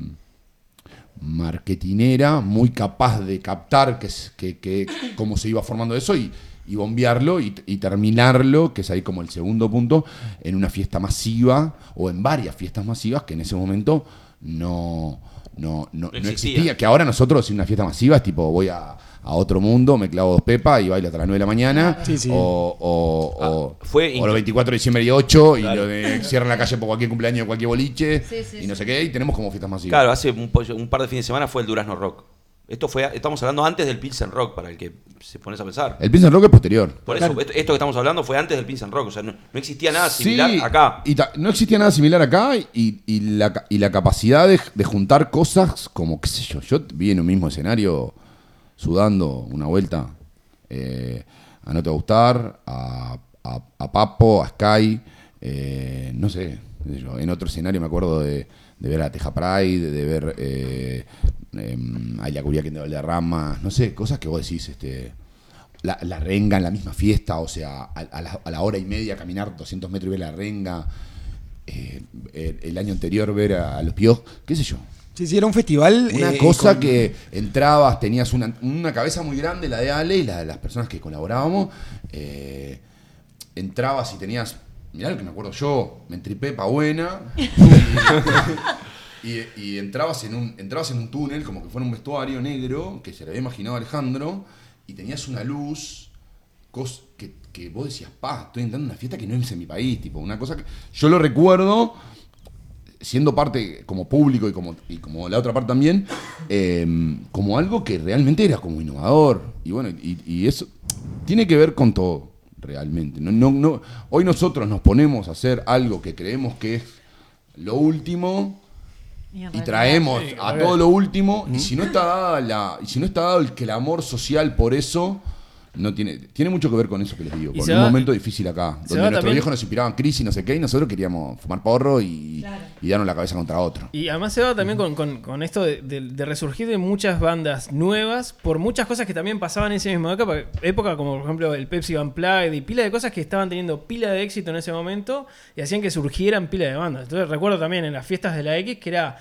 marketinera, muy capaz de captar que, que, que cómo se iba formando eso y, y bombearlo y, y terminarlo, que es ahí como el segundo punto, en una fiesta masiva o en varias fiestas masivas que en ese momento no, no, no, no existía. existía. Que ahora nosotros, en una fiesta masiva, es tipo, voy a, a otro mundo, me clavo dos pepas y bailo hasta las 9 de la mañana. Sí, sí. O, o, o, fue o los 24 de diciembre y 8, y lo de cierran la calle por cualquier cumpleaños de cualquier boliche, Sí, sí, y no sé qué, y tenemos como fiestas masivas. Claro, hace un, po- un par de fines de semana fue el Durazno Rock. Esto fue, estamos hablando antes del Pilsen Rock, para el que se pones a pensar. El Pilsen Rock es posterior. Por eso, esto, esto que estamos hablando fue antes del Pilsen Rock, o sea, no, no existía nada similar Sí, acá. Y ta- no existía nada similar acá y, y la, y la capacidad de, de juntar cosas como, qué sé yo, yo vi en un mismo escenario sudando una vuelta eh, a No Te Va a Gustar, a, a- a Papo, a Sky, eh, no sé, qué sé yo, en otro escenario me acuerdo de, de ver a Teja Pride, de ver eh, em, a Yacuría de Valderrama, no sé, cosas que vos decís, este la, la renga en la misma fiesta, o sea, a, a la, a la hora y media caminar 200 metros y ver la renga. eh, el, el año anterior ver a, a los piojos, qué sé yo. Sí, sí, era un festival. Una eh, cosa con- que entrabas, tenías una, una cabeza muy grande, la de Ale y la de las personas que colaborábamos. eh, entrabas y tenías, mirá lo que me acuerdo yo, me entripé pa' buena. (laughs) Y, entrabas, en un, entrabas en un túnel, como que fuera un vestuario negro, que se le había imaginado Alejandro, y tenías una luz que, vos decías, pa, estoy entrando en una fiesta que no es en mi país, tipo, una cosa que. Yo lo recuerdo siendo parte como público y como, y como la otra parte también, eh, como algo que realmente era como innovador. Y bueno, y, eso tiene que ver con todo, realmente. No, no, hoy nosotros nos ponemos a hacer algo que creemos que es lo último Y traemos Sí, a ok. todo lo último y si no está dada la y si no está dado el clamor social por eso no tiene tiene mucho que ver con eso que les digo con un va- momento difícil acá donde nuestros también- viejos nos inspiraban crisis no sé qué y nosotros queríamos fumar porro y, y darnos la cabeza contra otro Y además se va también con, con- con esto de, de- de resurgir de muchas bandas nuevas por muchas cosas que también pasaban en esa misma época, época como por ejemplo el Pepsi Unplugged y pila de cosas que estaban teniendo pila de éxito en ese momento y hacían que surgieran pila de bandas. Entonces recuerdo también en las fiestas de la X que era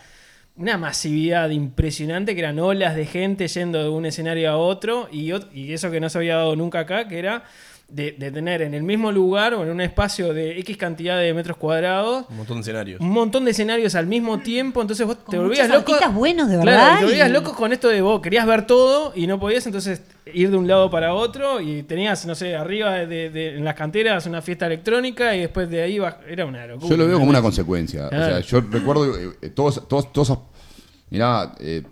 una masividad impresionante, que eran olas de gente yendo de un escenario a otro y, eso que no se había dado nunca acá, que era de, de tener en el mismo lugar o en un espacio de X cantidad de metros cuadrados Un montón de escenarios. un montón de escenarios al mismo tiempo, entonces vos te volvías loco. buenos, de Claro, verdad, te volvías loco con esto de vos querías ver todo y no podías entonces ir de un lado para otro y tenías, no sé, arriba de, de- en las canteras una fiesta electrónica y después de ahí era una locura. yo lo veo como una consecuencia o sea yo recuerdo eh, eh, todos todos todos mirá eh,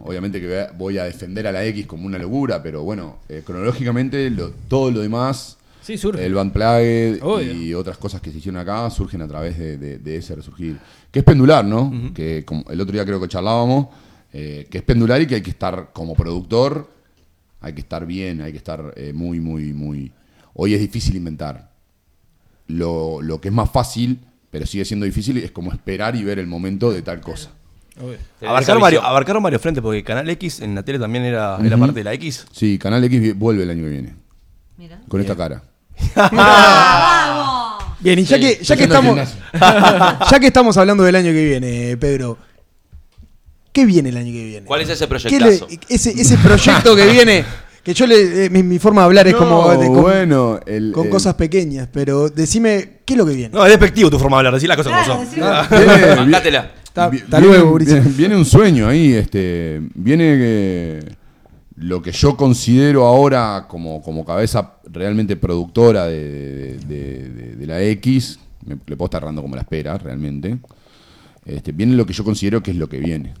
obviamente que voy a- defender a la X como una locura pero bueno eh, cronológicamente lo- todo lo demás Sí, surge. El Van Plague y otras cosas que se hicieron acá surgen a través de, de- de ese resurgir. Que es pendular, ¿no? Que como el otro día creo que charlábamos, eh, que es pendular y que hay que estar como productor, hay que estar bien, hay que estar eh, muy, muy, muy... Hoy es difícil inventar. Lo, lo que es más fácil, pero sigue siendo difícil, es como esperar y ver el momento de tal cosa. Abarcaron varios, abarcaron varios frentes, porque Canal X en la tele también era, era Ujú. parte de la X. Sí, Canal X vuelve el año que viene. Mira. Con esta cara. Bien, y ya Sí, que, ya que estamos. (laughs) ya que estamos hablando del año que viene, Pedro. ¿Qué viene el año que viene? ¿Cuál es ese le- ese, ese proyecto que viene. (laughs) Que yo le. eh, mi, mi forma de hablar es No, como. de- con, bueno, el- con el- cosas pequeñas, pero decime, ¿qué es lo que viene? No, es despectivo tu forma de hablar, decir las cosas Claro, como son. Ah, (laughs) Bancátela. Hasta- luego, viene, viene un sueño ahí, este, viene que lo que yo considero ahora como, como cabeza realmente productora de, de- de- de- de la X, me, le puedo estar dando como la espera realmente, este, viene lo que yo considero que es lo que viene.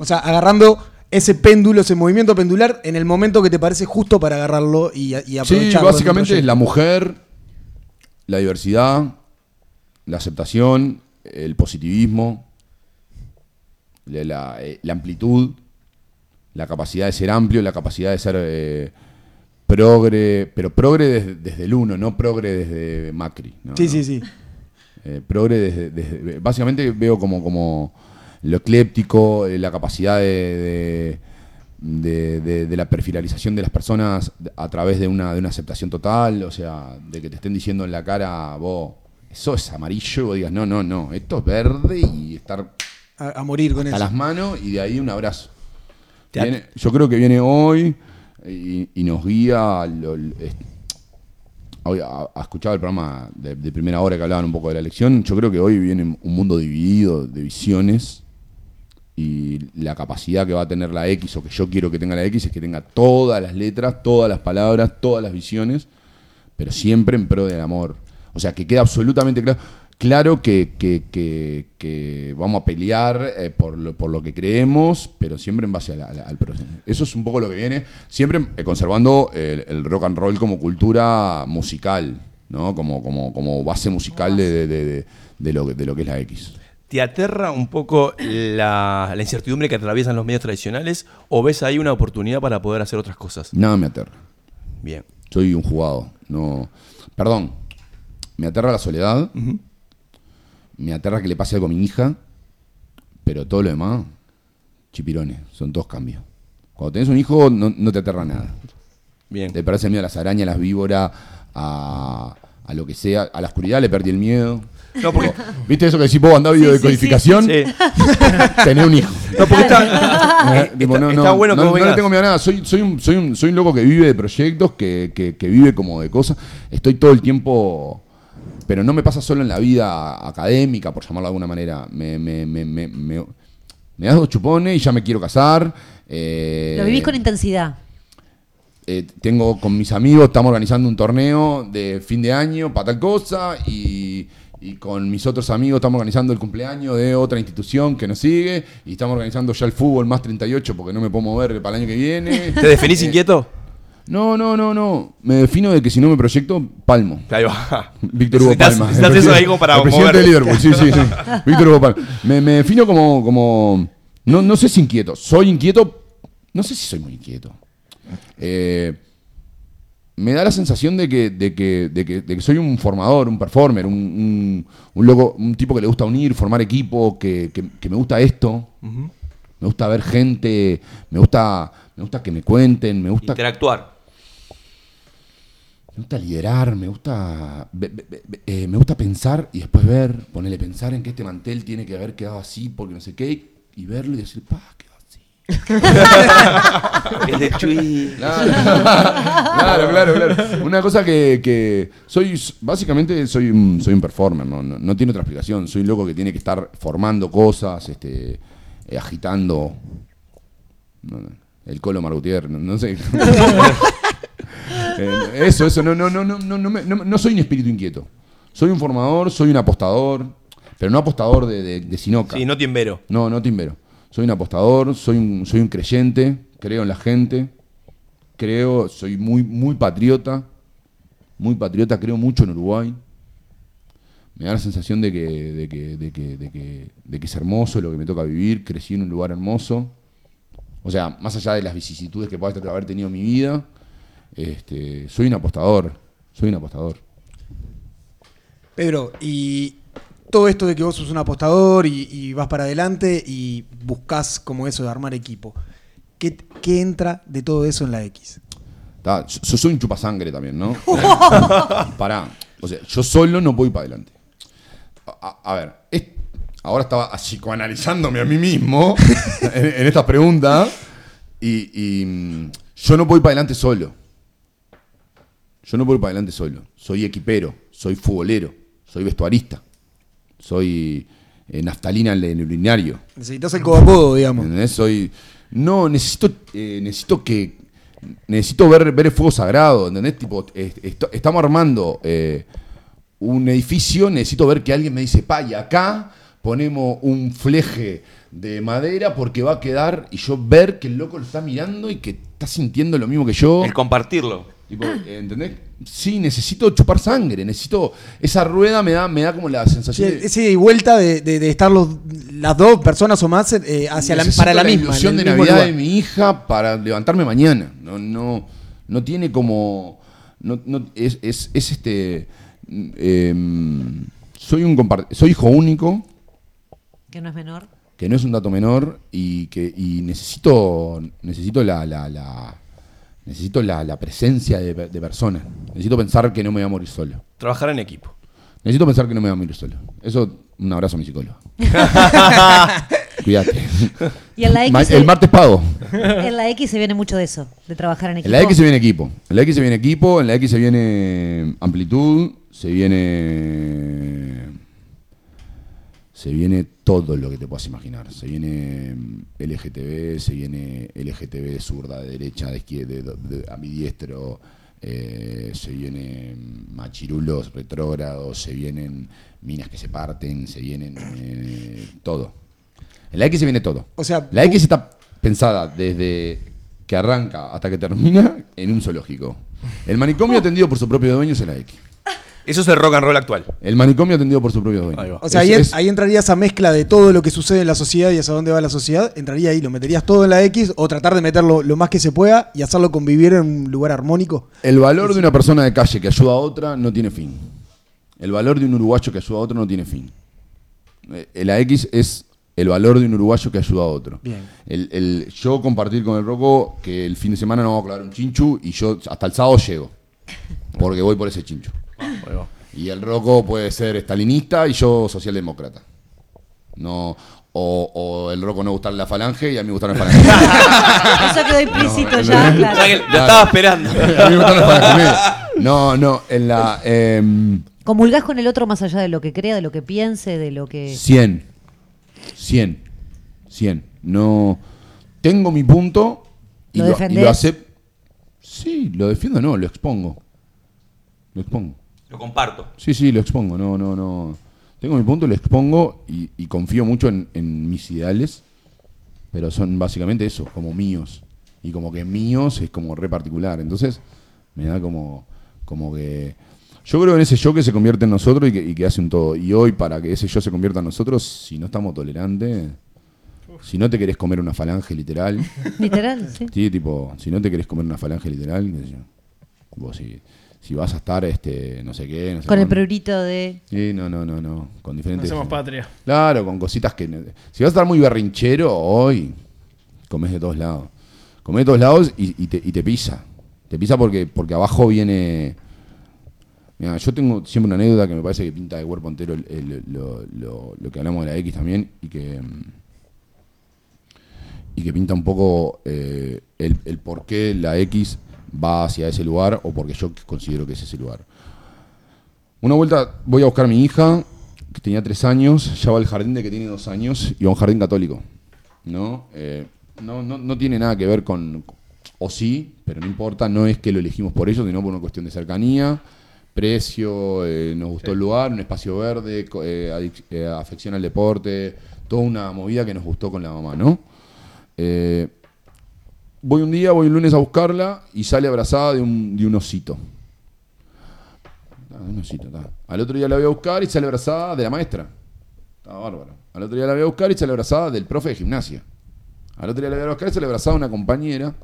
O sea, agarrando ese péndulo, ese movimiento pendular en el momento que te parece justo para agarrarlo y, y Sí, aprovecharlo. básicamente es la mujer, la diversidad, la aceptación, el positivismo, la, la- eh, la amplitud, la capacidad de ser amplio, la capacidad de ser eh, progre, pero progre desde, desde el uno, no progre desde Macri. ¿no? Sí, sí, sí. Eh, progre desde, desde- Básicamente veo como, como lo ecléptico, eh, la capacidad de, de, de- de- de la perfilalización de las personas a través de una, de una aceptación total, o sea, de que te estén diciendo en la cara, vos, eso es amarillo, y vos digas, no, no, no, esto es verde y estar A, a morir con a las manos y de ahí un abrazo. Viene- yo creo que viene hoy y, y nos guía. lo- es- hoy ha, ha escuchado el programa de, de primera hora que hablaban un poco de la elección. Yo creo que hoy viene un mundo dividido de visiones Y la capacidad que va a tener la X o que yo quiero que tenga la X es que tenga todas las letras, todas las palabras, todas las visiones, pero siempre en pro del amor. O sea, que queda absolutamente claro, claro que, que- que- que vamos a pelear eh, por, lo, por lo que creemos, pero siempre en base al proceso. Eso es un poco lo que viene, siempre eh, conservando el, el rock and roll como cultura musical, ¿no? Como, como, como base musical de, de- de- de- lo, de lo que es la X. ¿Te aterra un poco la, la incertidumbre que atraviesan los medios tradicionales o ves ahí una oportunidad para poder hacer otras cosas? Nada me aterra. Bien. Soy un jugado. No. Perdón. Me aterra la soledad. Me aterra que le pase algo a mi hija. Pero todo lo demás, chipirones. Son todos cambios. Cuando tenés un hijo, no, no te aterra nada. Bien. Te parece miedo a las arañas, a las víboras, a, a lo que sea. A la oscuridad le perdí el miedo. No, porque- (laughs) ¿Viste eso que decís vos, andás video de codificación? Sí. (laughs) Tenés un hijo. No, porque está, (laughs) Eh, no, está no, bueno que no, vos no le tengo miedo a nada. Soy, soy, un, soy, un, soy un loco que vive de proyectos, que, que, que vive como de cosas. Estoy todo el tiempo. Pero no me pasa solo en la vida académica, por llamarlo de alguna manera. Me, me, me, me, me- me das dos chupones y ya me quiero casar. Eh, Lo vivís con intensidad. eh, tengo con mis amigos, estamos organizando un torneo de fin de año para tal cosa y, y con mis otros amigos estamos organizando el cumpleaños de otra institución que nos sigue y estamos organizando ya el fútbol más 38 porque no me puedo mover para el año que viene. (laughs) ¿Te definís Eh, inquieto? No, no, no, no. Me defino de que si no me proyecto, palmo. Ahí va. Víctor Hugo Palma. El eso ahí como para El presidente mover. de Liverpool, sí, sí, sí. (laughs) Víctor Hugo Palma. Me, me defino como, como. No, no sé si inquieto. Soy inquieto. No sé si soy muy inquieto. Eh, me da la sensación de que, de que, de que, de que soy un formador, un performer, un, un, un loco, un tipo que le gusta unir, formar equipo, que, que- que me gusta esto. Me gusta ver gente, me gusta, me gusta que me cuenten, me gusta Interactuar. me gusta liderar, me gusta eh, me gusta pensar y después ver, ponerle pensar en que este mantel tiene que haber quedado así porque no sé qué y verlo y decir, pa, (laughs) Es de Chuy. Claro, claro, claro, claro. Una cosa que, que soy, básicamente soy un, soy un performer, ¿no? No, no tiene otra explicación. Soy un loco que tiene que estar formando cosas, este, eh, agitando. no, no, el colo Margutier, no, no sé. (laughs) Eh, eso, eso, no, no, no, no, no, no, me- no- no soy un espíritu inquieto. Soy un formador, soy un apostador, pero no apostador de, de, de sinoca. Sí, no timbero. No, no timbero. Soy un apostador, soy un, soy un creyente, creo en la gente, creo, soy muy, muy patriota, muy patriota, creo mucho en Uruguay. Me da la sensación de que, de que, de que, de que, es hermoso lo que me toca vivir, crecí en un lugar hermoso. O sea, más allá de las vicisitudes que pueda haber tenido en mi vida, este, soy un apostador, soy un apostador. Pedro, y todo esto de que vos sos un apostador y, y vas para adelante y buscas como eso de armar equipo. ¿Qué, qué entra de todo eso en la X? Ta, Yo, soy un chupasangre también, ¿no? (laughs) Pará. O sea, yo solo no voy para adelante. A, ver, es- ahora estaba psicoanalizándome a mí mismo (laughs) en, en esta pregunta y, y, mm, yo no voy para adelante solo. Yo no voy para adelante solo. Soy equipero, soy futbolero, soy vestuarista, soy eh, naftalina en el urinario. Necesitas el codo a codo, digamos. ¿Entendés? Soy. No, necesito. eh, necesito que. Necesito ver, ver el fuego sagrado. ¿Entendés? Tipo, eh, esto- estamos armando eh, un edificio. Necesito ver que alguien me dice, pa, y acá ponemos un fleje de madera porque va a quedar. Y yo ver que el loco lo está mirando y que está sintiendo lo mismo que yo. El compartirlo. Tipo, ¿Entendés? Sí, necesito chupar sangre. Necesito. Esa rueda me da, me da como la Sí, sensación. de- ese ida y vuelta de, de- de estar los, las dos personas o más eh, hacia la, para la, misma. ilusión en el de Navidad lugar. de mi hija para levantarme mañana. No, no, no tiene como. No, no- es, es, es este. em, soy un soy hijo único, Que no es menor. que no es un dato menor, y que y necesito. Necesito la. la- la- necesito la, la presencia de, de personas. Necesito pensar que no me voy a morir solo. Trabajar en equipo. Necesito pensar que no me voy a morir solo. Eso, un abrazo a mi psicólogo. (laughs) Cuídate. Y en la X Ma- se- el martes pago. En la X se viene mucho de eso, de trabajar en equipo. En la X se viene equipo. En la X se viene equipo, en la X se viene amplitud, se viene. Se viene todo lo que te puedas imaginar. Se viene mm, LGTB, se viene LGTB de zurda, de derecha, de izquierda, de, de- a mi diestro. eh, se vienen machirulos retrógrados, se vienen minas que se parten, se vienen eh, todo. En la X se viene todo. O sea, la X está pensada desde que arranca hasta que termina en un zoológico. El manicomio atendido por su propio dueño es la X. Eso es el rock and roll actual. El manicomio atendido por su propio dueño. O sea, Es- ahí, es- ahí entraría esa mezcla de todo lo que sucede en la sociedad y hacia dónde va la sociedad. Entraría ahí, lo meterías todo en la X o tratar de meterlo lo más que se pueda y hacerlo convivir en un lugar armónico. El valor de una persona de calle que ayuda a otra no tiene fin. El valor de un uruguayo que ayuda a otro no tiene fin. Eh, La X es el valor de un uruguayo que ayuda a otro. Bien. El, el- yo compartir con el Roco que el fin de semana no vamos a clavar un chinchu y yo hasta el sábado llego. Porque voy por ese chinchu. Y el Roco puede ser estalinista y yo socialdemócrata. No, o, o el Roco no gustarle la falange y a mí gustarme la falange. (laughs) Eso quedó implícito No, ya, no, claro. Lo estaba esperando. A mí me gustan las falanges. No, no, en la... em, Comulgás con el otro más allá de lo que crea, de lo que piense, de lo que. 100. 100. 100. No. Tengo mi punto y ¿Lo lo, y defendés? lo acepto. Sí, lo defiendo, no, lo expongo. Lo expongo. Lo comparto. Sí, sí, lo expongo. No, no, no. Tengo mi punto, lo expongo y, y confío mucho en, en mis ideales, pero son básicamente eso, como míos. Y como que míos es como re particular. Entonces, me da como, como que. Yo creo en ese yo que se convierte en nosotros y que, y que hace un todo. Y hoy, para que ese yo se convierta en nosotros, si no estamos tolerantes, si no te querés comer una falange literal. (laughs) Literal, sí. Sí, tipo, si no te querés comer una falange literal, qué sé yo. Tipo, si, si vas a estar, este, no sé qué, no sé Con el prurito de. Sí, no, no, no, no. Con diferentes. Hacemos patria. Claro, con cositas que. Si vas a estar muy berrinchero hoy, comes de todos lados. Comes de todos lados y, y te, y te pisa. Te pisa porque, porque abajo viene. Mira, yo tengo siempre una anécdota que me parece que pinta de cuerpo entero el- el- lo, lo- lo que hablamos de la X también y que. Y que pinta un poco eh, el, el por qué la X va hacia ese lugar o porque yo considero que es ese lugar. Una vuelta voy a buscar a mi hija, que tenía tres años, ya va al jardín de que tiene dos años, y va a un jardín católico. ¿no? Eh, no, no, no tiene nada que ver con, o sí, pero no importa, no es que lo elegimos por eso, sino por una cuestión de cercanía, precio, eh, nos gustó el lugar, un espacio verde, eh, eh, afección al deporte, toda una movida que nos gustó con la mamá, ¿no? Eh, voy un día, voy un lunes a buscarla y sale abrazada de un, de un osito. Ah, un osito, está. Al otro día la voy a buscar y sale abrazada de la maestra. Está bárbaro. Al otro día la voy a buscar y sale abrazada del profe de gimnasia. Al otro día la voy a buscar y sale abrazada una compañera.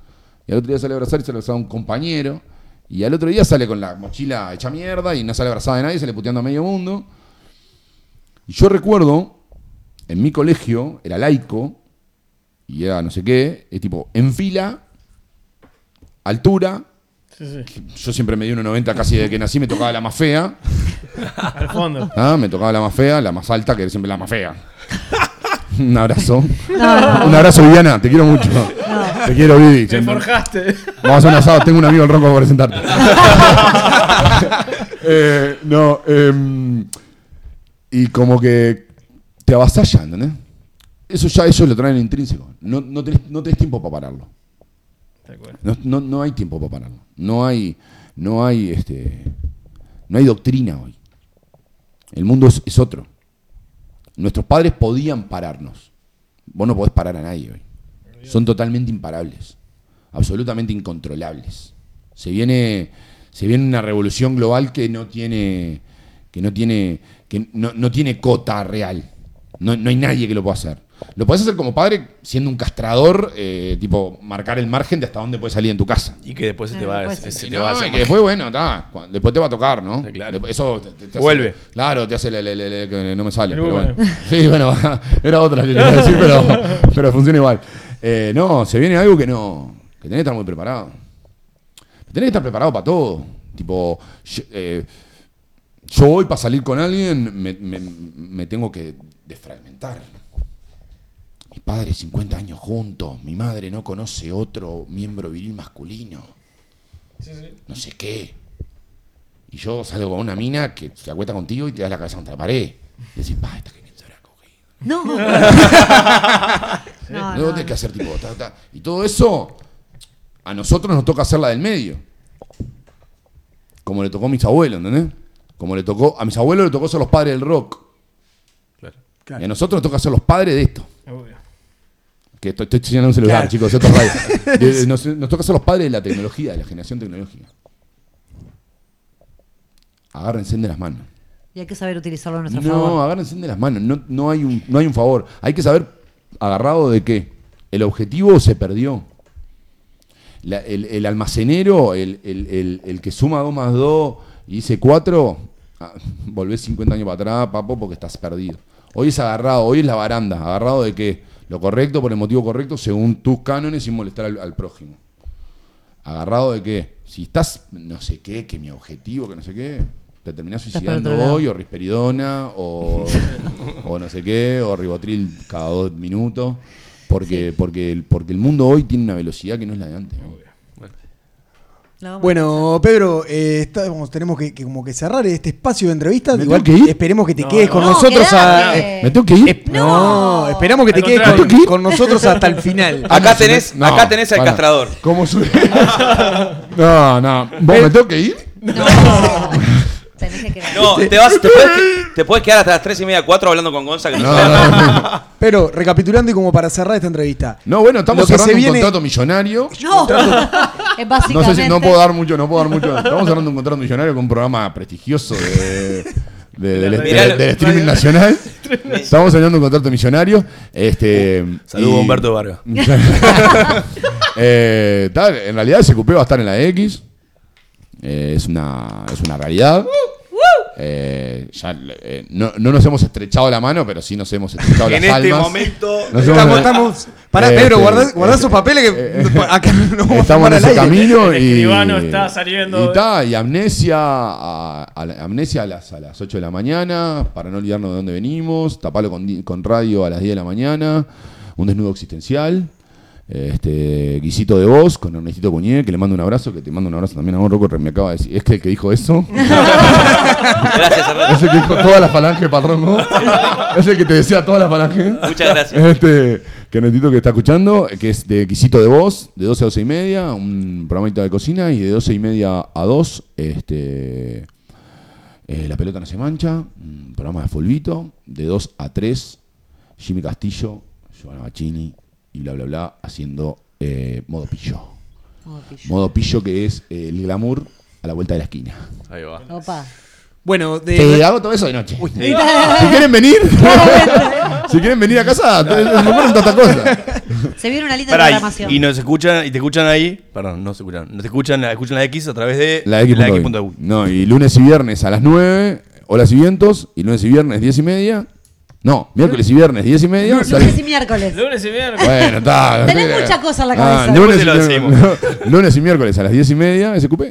Y al otro día sale abrazada y sale abrazada un compañero. Y al otro día sale con la mochila hecha mierda y no sale abrazada de nadie, sale puteando a medio mundo. Y yo recuerdo, en mi colegio, era laico, y era no sé qué, es tipo, en fila, altura. Yo siempre me di 1,90 casi desde que nací, me tocaba la más fea. (laughs) Al fondo. Ah, me tocaba la más fea, la más alta, que era siempre la más fea. (laughs) Un abrazo. No, no. Un abrazo, Viviana, te quiero mucho. Te quiero, Vivi. Te forjaste. Vamos a hacer un asado, tengo un amigo el ronco para presentarte. (laughs) Eh, no, em, y como que te avasalla, ¿entendés? Eso ya ellos lo traen intrínseco. No, no, tenés, no tenés tiempo para pararlo. No, no, no hay tiempo para pararlo. No hay, no hay, este, no hay doctrina hoy. El mundo es, es otro. Nuestros padres podían pararnos. Vos no podés parar a nadie hoy. Son totalmente imparables. Absolutamente incontrolables. Se viene, se viene una revolución global que no tiene, que no tiene, que no, no tiene cota real. No, no hay nadie que lo pueda hacer. Lo podés hacer como padre siendo un castrador, eh, tipo marcar el margen de hasta dónde puedes salir en tu casa. Y que después se te va, se, se Y te no, va a y que después, bueno, cu- después te va a tocar, ¿no? claro. Después- Eso te, te- te hace- Vuelve. claro, te hace el- que no me sale. Pero bueno. Sí, bueno, (laughs) era otra que quería decir, pero, (laughs) pero funciona igual. Eh, no, se viene algo que no. que tenés que estar muy preparado. Tenés que estar preparado para todo. Tipo, yo, eh, yo hoy para salir con alguien me, me- me tengo que desfragmentar. Mi padre, 50 años juntos. Mi madre no conoce otro miembro viril masculino. No sé qué. Y yo salgo con una mina que se acuesta contigo y te das la cabeza contra la pared. Y decís, pa, esta que se habrá cogido. No. (laughs) No, No, no, tenés que hacer tipo. ta, ta. Y todo eso, a nosotros nos toca hacer la del medio. Como le tocó a mis abuelos, ¿entendés? Como le tocó. A mis abuelos le tocó ser los padres del rock. Y a nosotros nos toca ser los padres de esto. Que estoy, estoy un celular, Claro. chicos, es radio. (laughs) Nos, nos toca ser los padres de la tecnología, de la generación tecnológica. Agárrense de las manos. Y hay que saber utilizarlo a nuestro No, favor. agárrense de las manos. No, no hay un, no hay un favor. Hay que saber agarrado de qué. El objetivo se perdió. La- el, el almacenero, el, el- el- el que suma 2 más 2 y dice 4, ah, volvés 50 años para atrás, papo, porque estás perdido. Hoy es agarrado, hoy es la baranda. ¿Agarrado de qué? Lo correcto por el motivo correcto según tus cánones sin molestar al, al prójimo. ¿Agarrado de qué? Si estás, no sé qué, que mi objetivo, que no sé qué, te terminás suicidando hoy, o risperidona, o, (laughs) o no sé qué, o ribotril cada dos minutos. Porque, porque, el, porque el mundo hoy tiene una velocidad que no es la de antes. ¿no? Bueno, Pedro, eh, estamos- tenemos que, que como que cerrar este espacio de entrevistas. ¿Me Igual tengo que ir? esperemos que te No, quedes no. con No, nosotros a. eh, ¿Me tengo que ir? eh, no, esperamos que te Al quedes con, nosotros hasta el final. Acá tenés, No, acá tenés al castrador. ¿Cómo su- (laughs) No, no. ¿Vos me tengo que ir? No. (laughs) Tenés que quedar. No, te, vas, te, (laughs) puedes, que- te puedes quedar hasta las 3 y media, 4 hablando con Gonza. Que no, No, no, no. (laughs) Pero, recapitulando y como para cerrar esta entrevista. No, bueno, estamos cerrando se viene- un contrato millonario. (laughs) No. Es básicamente. No sé si no puedo dar mucho, no puedo dar mucho. Estamos cerrando un contrato millonario con un programa prestigioso de, de- del, Mirá, del- del streaming nacional. Estamos cerrando un contrato millonario. Este, Saludos y- a Humberto Vargas. Eh, tal, en realidad SQP va a estar en la X. Eh, es, una, es una realidad. Eh, ya, eh, no, no nos hemos estrechado la mano, pero sí nos hemos estrechado En las este almas. momento. Nos Estamos, hemos- estamos. Pará, Eh, Pedro, este, guardá, guardá eh, esos papeles que acá no vamos a Estamos tomar en ese aire. camino El y. escribano está saliendo. Y, ta, y amnesia, a, a la- amnesia a las, a las 8 de la mañana, para no olvidarnos de dónde venimos, tapalo con, con radio a las 10 de la mañana, un desnudo existencial. Este, guisito de voz con Ernestito Cuñé, que le mando un abrazo, que te mando un abrazo también a vos, Rocco, que me acaba de decir. ¿Es que el que dijo eso? (laughs) Gracias, Ernesto. ¿Es el que dijo toda la falange, patrón? ¿no? ¿Es el que te decía toda la falange? Muchas gracias. Este, que Ernestito que está escuchando, que es de Quisito de Voz, de 12 a 12 y media, un programita de cocina, y de 12 y media a 2, este, eh, La pelota no se mancha, un programa de Fulvito, de 2 a 3, Jimmy Castillo, Giovanna Bacchini, y bla, bla, bla, haciendo eh, modo pillo. Modo pillo. Modo pillo que es eh, el glamour a la vuelta de la esquina. Ahí va. Opa. Bueno, de. Te hago todo eso de noche. Si quieren venir, (laughs) si quieren venir a casa, (laughs) te- me ponen tanta cosa. Se viene una linda Pará, programación. y, y nos escuchan, y te escuchan ahí, perdón, no se escuchan, nos escuchan, escuchan la X a través de La X.U. No, y lunes y viernes a las 9, horas y vientos, y lunes y viernes 10 y media. No, miércoles y viernes 10 y media. Lunes y miércoles. Lunes y miércoles. Bueno, está. Tenés mucha cosa en la Ah, cabeza. lunes, y, lo miércoles- (laughs) lunes y miércoles a las 10 y media, SQP.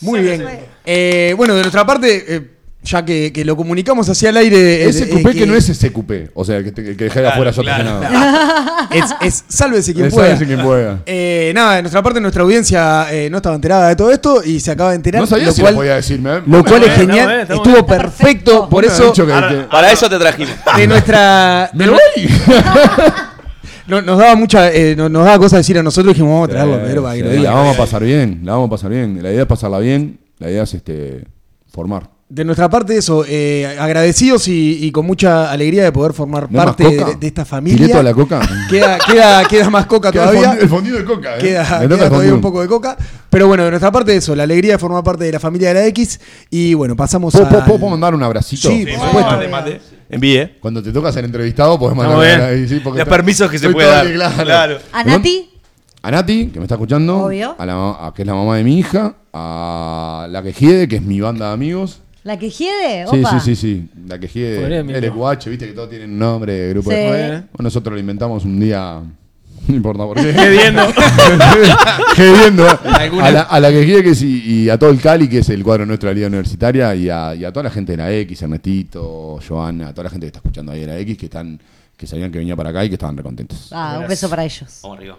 Muy bien. Eh, bueno, de nuestra parte, eh, ya que, que lo comunicamos hacia el aire. eh, SQP eh, que no es SQP, o sea, el que, que dejé de afuera yo claro. nada. (laughs) Es, es sálvese quien Es pueda. sálvese quien pueda. Eh, nada, de nuestra parte, nuestra audiencia eh, no estaba enterada de todo esto y se acaba de enterar. No sabía lo si cual, lo podía decir. me- lo cual es genial. Estuvo perfecto. Por eso, que- Para eso te trajimos. de nuestra. (laughs) ¡Me voy! (laughs) no- nos daba mucha. eh, no- nos daba cosas decir a nosotros y dijimos, vamos a traerlo para que lo Sí, diga. La vamos a pasar bien, la vamos a pasar bien. La idea es pasarla bien, la idea es este formar. De nuestra parte, eso, eh, agradecidos y, y con mucha alegría de poder formar ¿No hay más parte de, de esta familia. ¿Tiré toda la coca? Queda, queda, queda más coca Queda todavía. el fondido de coca, ¿eh? Queda, queda todavía fondido. un poco de coca. Pero bueno, de nuestra parte, eso, la alegría de formar parte de la familia de la X. Y bueno, pasamos ¿Puedo, a. puedo- puedo mandar un abracito? Sí, por supuesto. Mate, mate. Envíe. Cuando te toca ser entrevistado, podés mandar sí, Los está- permisos que se puede dar. Claro. Claro. A Nati, A Nati, que me está escuchando. Obvio. A la, a- que es la mamá de mi hija. A la Quejiede, que es mi banda de amigos. La que hiede. Sí, Opa. sí, sí, sí. La. Podría, amigo. LQH, viste que todos tienen nombre de grupo Sí. de. Bueno, nosotros lo inventamos un día. (laughs) No importa por qué. Gediendo. Gediendo. (laughs) A la, a la Quejiede que sí, y a todo el Cali, que es el cuadro nuestro de la Liga Universitaria, y a, y a toda la gente de la X, Ernestito, Joana, a toda la gente que está escuchando ahí de la X, que están que sabían que venía para acá y que estaban recontentos. Ah, un beso para ellos. Vamos arriba.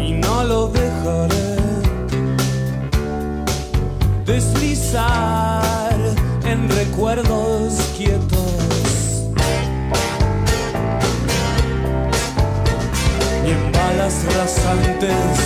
Y no lo dejaré deslizar en recuerdos quietos. Y en balas rasantes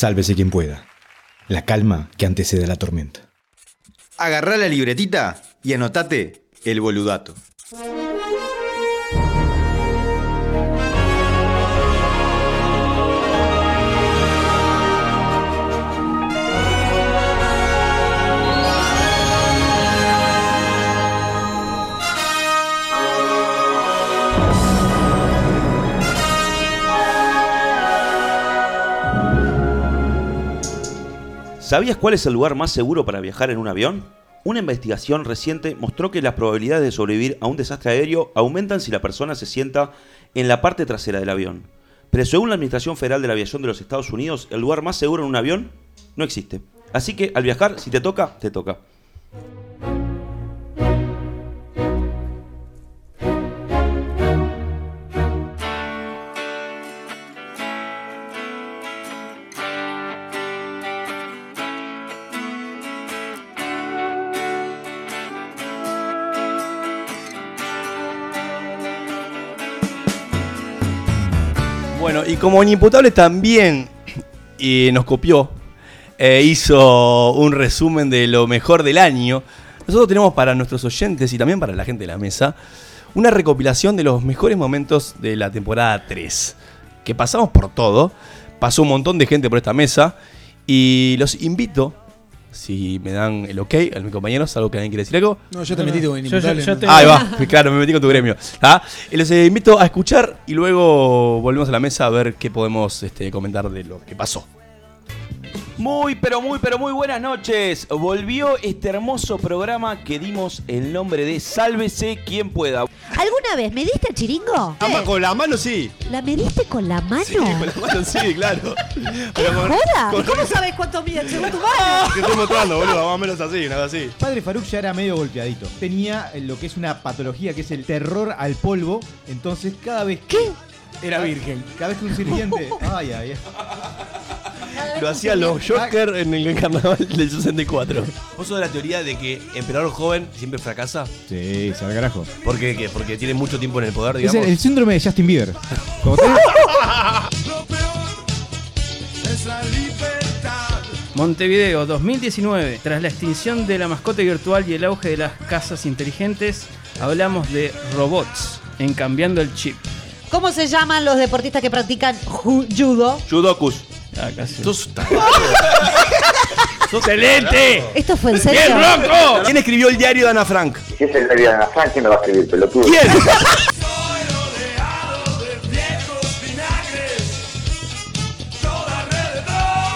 Sálvese quien pueda. La calma que antecede a la tormenta. Agarrá la libretita y anotate el boludato. ¿Sabías cuál es el lugar más seguro para viajar en un avión? Una investigación reciente mostró que las probabilidades de sobrevivir a un desastre aéreo aumentan si la persona se sienta en la parte trasera del avión. Pero según la Administración Federal de la Aviación de los Estados Unidos, el lugar más seguro en un avión no existe. Así que al viajar, si te toca, te toca. Y como Inimputable también eh, nos copió, e hizo un resumen de lo mejor del año, nosotros tenemos para nuestros oyentes y también para la gente de la mesa una recopilación de los mejores momentos de la temporada 3. Que pasamos por todo, pasó un montón de gente por esta mesa y los invito, si me dan el ok a mis compañeros, algo que alguien quiere decir algo. No, yo te metí con te- Ahí va, claro, me metí con tu gremio. ¿ah? Y los eh, invito a escuchar y luego volvemos a la mesa a ver qué podemos este, comentar de lo que pasó. Muy, pero muy, pero muy buenas noches. Volvió este hermoso programa que dimos el nombre de Sálvese quien pueda. ¿Alguna vez me diste el chiringo? Ama con la mano sí. ¿La mediste con la mano? Sí, con la mano sí, claro. Pero con- ¿Joda? con- ¿Cómo sabes cuánto mide según tu mano? Te estoy mostrando, boludo, más o menos así, nada así. Padre Faruk ya era medio golpeadito. Tenía eh, lo que es una patología que es el terror al polvo. Entonces, cada vez que. Era virgen. Cada vez que un sirviente. (laughs) Ay, ay, ay. Lo hacían los Joker en el carnaval del 64. ¿Vos sos de la teoría de que emperador joven siempre fracasa? Sí, se al carajo. ¿Por qué? ¿Qué? Porque tiene mucho tiempo en el poder, Es digamos. el, el síndrome de Justin Bieber. Cuando (laughs) tenés- Montevideo 2019. Tras la extinción de la mascota virtual y el auge de las casas inteligentes, hablamos de robots en cambiando el chip. ¿Cómo se llaman los deportistas que practican ju- judo? Judokus. Ah, casi. Sos (laughs) ¡Excelente! ¿Esto fue en serio? ¿Quién escribió el diario de Ana Frank? ¿Qué es el diario de Ana Frank? ¿Quién lo va a escribir, pelotudo? ¿Quién? (laughs)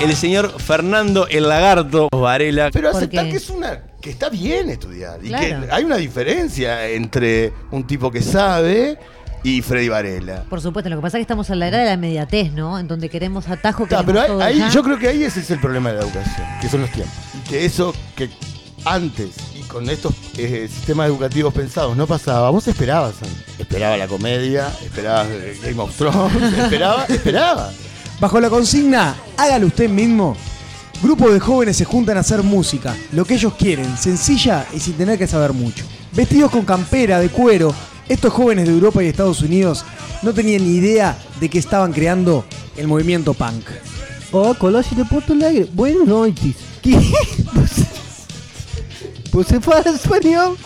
El señor Fernando el Lagarto Varela. Pero ¿Por aceptar qué? que es una que está bien estudiar y Claro. que hay una diferencia entre un tipo que sabe y Freddy Varela. Por supuesto, lo que pasa es que estamos en la era de la inmediatez, ¿no? En donde queremos atajo, queremos pero ahí, todo ahí- ya. yo creo que ahí ese es el problema de la educación, que son los tiempos. Y que eso que antes y con estos eh, sistemas educativos pensados no pasaba, vos esperabas. Esperaba la comedia, esperabas eh, Game of Thrones, (laughs) esperaba, esperaba. Bajo la consigna, hágalo usted mismo. Grupos de jóvenes se juntan a hacer música, lo que ellos quieren, sencilla y sin tener que saber mucho. Vestidos con campera, de cuero, estos jóvenes de Europa y Estados Unidos no tenían ni idea de que estaban creando el movimiento punk. Oh, Colosio de Porto Alegre. Buenas noches. ¿Qué? ¿Você fala espanhol?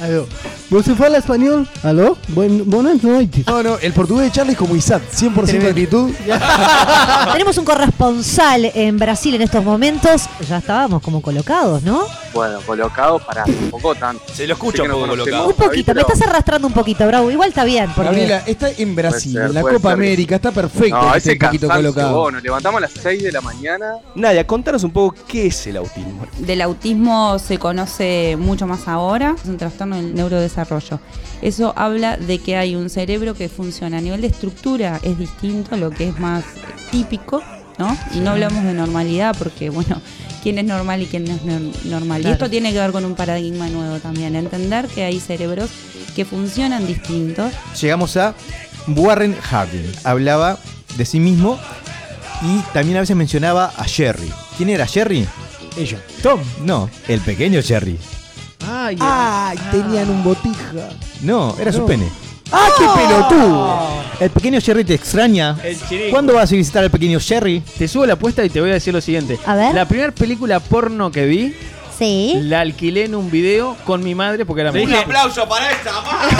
Aló. Aló. ¿Você fala español? Aló. Buen- buenas noches. No, no, el portugués de Charlie es como Isaac, 100% actitud. (laughs) Tenemos un corresponsal en Brasil en estos momentos. Ya estábamos como colocados, ¿no? Bueno, colocado para un poco tanto. Se lo escucha un poco colocado. Un poquito, me estás arrastrando un poquito, Bravo. Igual está bien. Porque... Gabriela, está en Brasil, ser, en la Copa ser. América, está perfecto No, que esté ese un poquito colocado. vos, nos levantamos a las 6 de la mañana. Nadia, contanos un poco qué es el autismo. Del autismo se conoce mucho más ahora, es un trastorno del neurodesarrollo. Eso habla de que hay un cerebro que funciona a nivel de estructura, es distinto a lo que es más típico, ¿no? Y no hablamos de normalidad porque, bueno, quién es normal y quién no es nor- normal. Y esto tiene que ver con un paradigma nuevo también, entender que hay cerebros que funcionan distintos. Llegamos a Warren Harding. Hablaba de sí mismo y también a veces mencionaba a Jerry. ¿Quién era Jerry? Ella. Tom. No, el pequeño Jerry. Ay, Ay, tenían un botija. No, era su pene. ¡Ah, qué pelotudo! El pequeño Jerry te extraña. ¿Cuándo vas a visitar al pequeño Jerry? Te subo la apuesta y te voy a decir lo siguiente. A ver. La primera película porno que vi, Sí. la alquilé en un video con mi madre porque era Un mujer. aplauso para esta madre.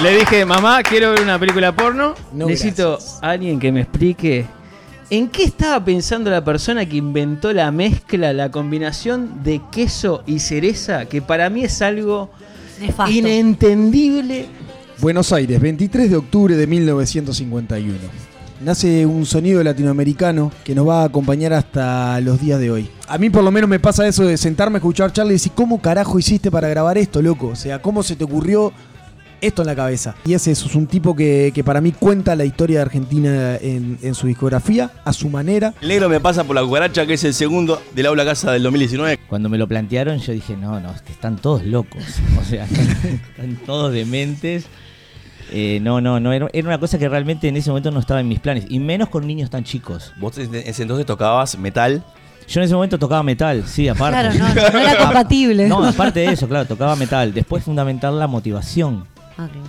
(laughs) Le dije, mamá, quiero ver una película porno. No, Necesito alguien que me explique en qué estaba pensando la persona que inventó la mezcla, la combinación de queso y cereza, que para mí es algo Nefasto. inentendible. Buenos Aires, 23 de octubre de 1951. Nace un sonido latinoamericano que nos va a acompañar hasta los días de hoy. A mí por lo menos me pasa eso de sentarme a escuchar Charlie y decir, ¿cómo carajo hiciste para grabar esto, loco? O sea, ¿cómo se te ocurrió esto en la cabeza. Y es eso, es un tipo que, que para mí cuenta la historia de Argentina en, en su discografía, a su manera. El negro me pasa por la cucaracha, que es el segundo del aula casa del 2019. Cuando me lo plantearon, yo dije, no, no, es que están todos locos. (laughs) O sea, están todos dementes. Eh, no, no, no, era, era una cosa que realmente en ese momento no estaba en mis planes. Y menos con niños tan chicos. Vos en ese entonces tocabas metal. Yo en ese momento tocaba metal, sí, aparte. Claro, no, no era (laughs) compatible. No, aparte de eso, claro, tocaba metal. Después fundamental la motivación. Ah, claro.